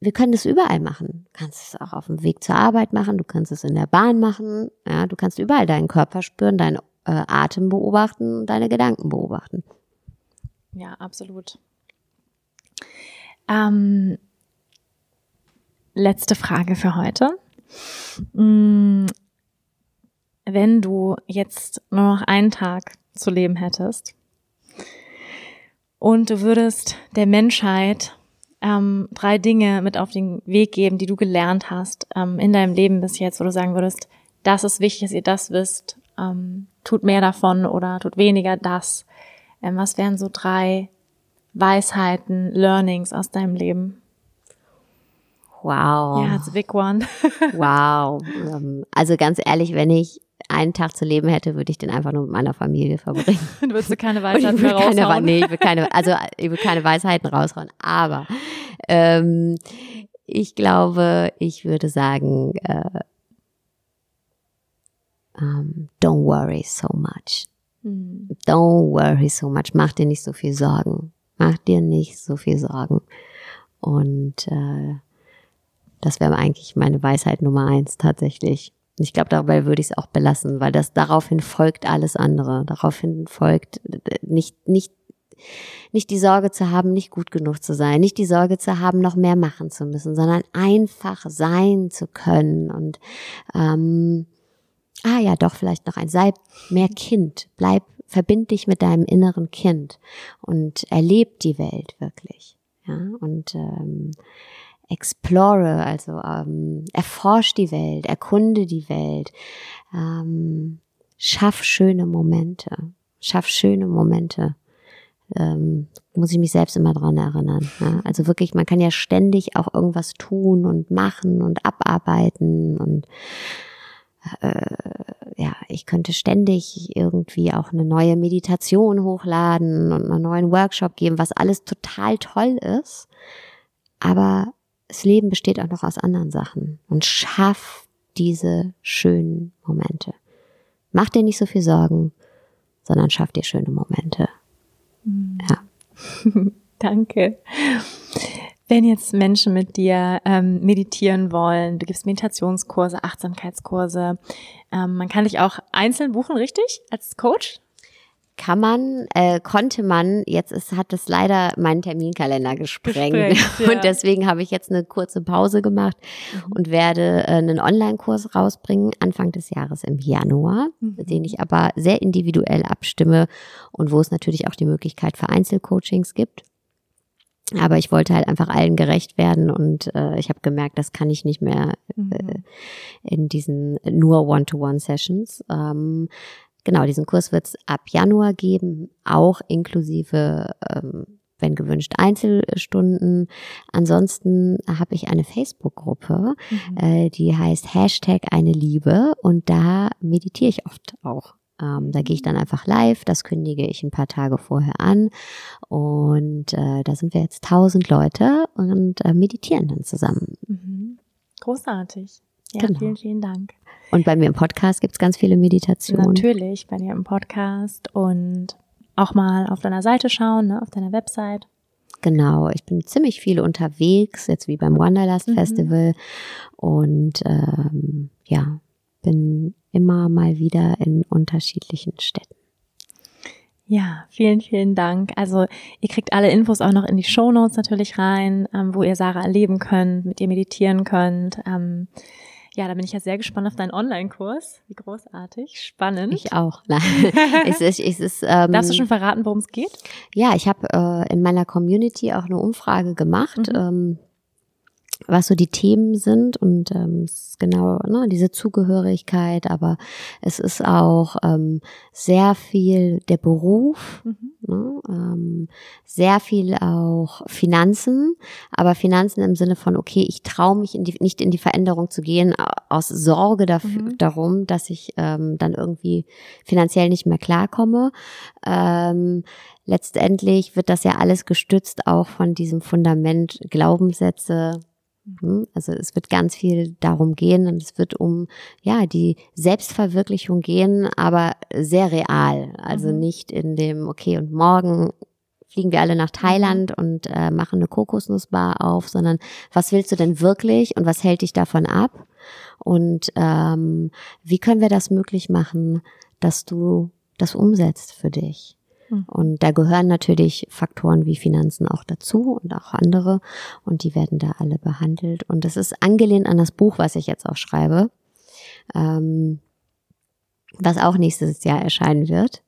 wir können das überall machen. Du kannst es auch auf dem Weg zur Arbeit machen, du kannst es in der Bahn machen, ja, du kannst überall deinen Körper spüren, deinen äh, Atem beobachten, deine Gedanken beobachten. Ja, absolut. Ähm, letzte Frage für heute. Wenn du jetzt nur noch einen Tag zu leben hättest und du würdest der Menschheit ähm, drei Dinge mit auf den Weg geben, die du gelernt hast ähm, in deinem Leben bis jetzt, wo du sagen würdest, das ist wichtig, dass ihr das wisst, ähm, tut mehr davon oder tut weniger das. Ähm, was wären so drei Weisheiten, Learnings aus deinem Leben? Wow. Ja, it's a big one. wow. Ähm, also ganz ehrlich, wenn ich einen Tag zu leben hätte, würde ich den einfach nur mit meiner Familie verbringen. du würdest keine Weisheiten mehr raushauen? Keine, nee, ich will keine, also ich will keine Weisheiten raushauen. Aber ähm, ich glaube, ich würde sagen, äh, um, ähm, don't worry so much. Hm. Don't worry so much. Mach dir nicht so viel Sorgen. Mach dir nicht so viel Sorgen. Und äh, das wäre eigentlich meine Weisheit Nummer eins tatsächlich. Und ich glaube, dabei würde ich es auch belassen, weil das daraufhin folgt alles andere. Daraufhin folgt nicht, nicht, nicht die Sorge zu haben, nicht gut genug zu sein, nicht die Sorge zu haben, noch mehr machen zu müssen, sondern einfach sein zu können und ähm, ah ja, doch vielleicht noch ein, sei mehr Kind, bleib, verbind dich mit deinem inneren Kind und erleb die Welt wirklich. Ja, und ähm, explore, also ähm, erforsch die Welt, erkunde die Welt, ähm, schaff schöne Momente, schaff schöne Momente. Ähm, muss ich mich selbst immer dran erinnern. Ja? Also wirklich, man kann ja ständig auch irgendwas tun und machen und abarbeiten und äh, ja, ich könnte ständig irgendwie auch eine neue Meditation hochladen und einen neuen Workshop geben, was alles total toll ist. Aber das Leben besteht auch noch aus anderen Sachen und schaff diese schönen Momente. Mach dir nicht so viel Sorgen, sondern schaff dir schöne Momente. Mhm. Ja. Danke. Wenn jetzt Menschen mit dir ähm, meditieren wollen, du gibst Meditationskurse, Achtsamkeitskurse, ähm, man kann dich auch einzeln buchen, richtig? Als Coach? Kann man, äh, konnte man, jetzt ist, hat es leider meinen Terminkalender gesprengt. gesprengt ja. Und deswegen habe ich jetzt eine kurze Pause gemacht mhm. und werde äh, einen Online-Kurs rausbringen, Anfang des Jahres im Januar, mhm. den ich aber sehr individuell abstimme und wo es natürlich auch die Möglichkeit für Einzelcoachings gibt. Aber ich wollte halt einfach allen gerecht werden und äh, ich habe gemerkt, das kann ich nicht mehr äh, mhm. in diesen nur One-to-One-Sessions. Ähm, Genau, diesen Kurs wird es ab Januar geben, auch inklusive, ähm, wenn gewünscht, Einzelstunden. Ansonsten habe ich eine Facebook-Gruppe, mhm. äh, die heißt Hashtag eine Liebe und da meditiere ich oft auch. Ähm, da gehe ich dann einfach live, das kündige ich ein paar Tage vorher an und äh, da sind wir jetzt tausend Leute und äh, meditieren dann zusammen. Mhm. Großartig. Ja, genau. vielen, vielen Dank. Und bei mir im Podcast gibt's ganz viele Meditationen. Natürlich, bei dir im Podcast und auch mal auf deiner Seite schauen, ne, auf deiner Website. Genau, ich bin ziemlich viel unterwegs, jetzt wie beim Wanderlust mhm. Festival und ähm, ja, bin immer mal wieder in unterschiedlichen Städten. Ja, vielen, vielen Dank. Also ihr kriegt alle Infos auch noch in die Show Notes natürlich rein, ähm, wo ihr Sarah erleben könnt, mit ihr meditieren könnt. Ähm, ja, da bin ich ja sehr gespannt auf deinen Online-Kurs. Wie großartig, spannend. Ich auch. es ist, es ist, ähm, Darfst du schon verraten, worum es geht? Ja, ich habe äh, in meiner Community auch eine Umfrage gemacht. Mhm. Ähm, was so die Themen sind und ähm, es ist genau ne, diese Zugehörigkeit, aber es ist auch ähm, sehr viel der Beruf, mhm. ne, ähm, sehr viel auch Finanzen, aber Finanzen im Sinne von, okay, ich traue mich in die, nicht in die Veränderung zu gehen, aus Sorge dafür, mhm. darum, dass ich ähm, dann irgendwie finanziell nicht mehr klarkomme. Ähm, letztendlich wird das ja alles gestützt auch von diesem Fundament Glaubenssätze? Also es wird ganz viel darum gehen und es wird um ja die Selbstverwirklichung gehen, aber sehr real. Also mhm. nicht in dem okay und morgen fliegen wir alle nach Thailand mhm. und äh, machen eine Kokosnussbar auf, sondern was willst du denn wirklich und was hält dich davon ab? Und ähm, wie können wir das möglich machen, dass du das umsetzt für dich? Hm. Und da gehören natürlich Faktoren wie Finanzen auch dazu und auch andere. Und die werden da alle behandelt. Und das ist angelehnt an das Buch, was ich jetzt auch schreibe, ähm, was auch nächstes Jahr erscheinen wird.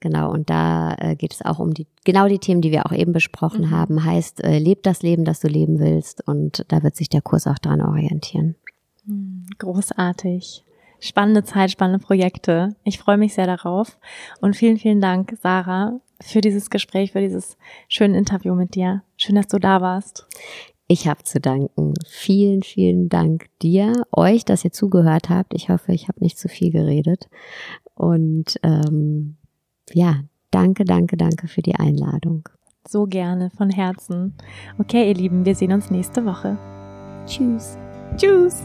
Genau, und da äh, geht es auch um die, genau die Themen, die wir auch eben besprochen mhm. haben. Heißt, äh, leb das Leben, das du leben willst. Und da wird sich der Kurs auch dran orientieren. Hm, großartig spannende Zeit, spannende Projekte. Ich freue mich sehr darauf. Und vielen, vielen Dank, Sarah, für dieses Gespräch, für dieses schöne Interview mit dir. Schön, dass du da warst. Ich habe zu danken. Vielen, vielen Dank dir, euch, dass ihr zugehört habt. Ich hoffe, ich habe nicht zu viel geredet. Und ähm, ja, danke, danke, danke für die Einladung. So gerne, von Herzen. Okay, ihr Lieben, wir sehen uns nächste Woche. Tschüss. Tschüss.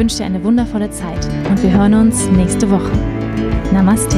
wünsche dir eine wundervolle Zeit und wir hören uns nächste Woche. Namaste.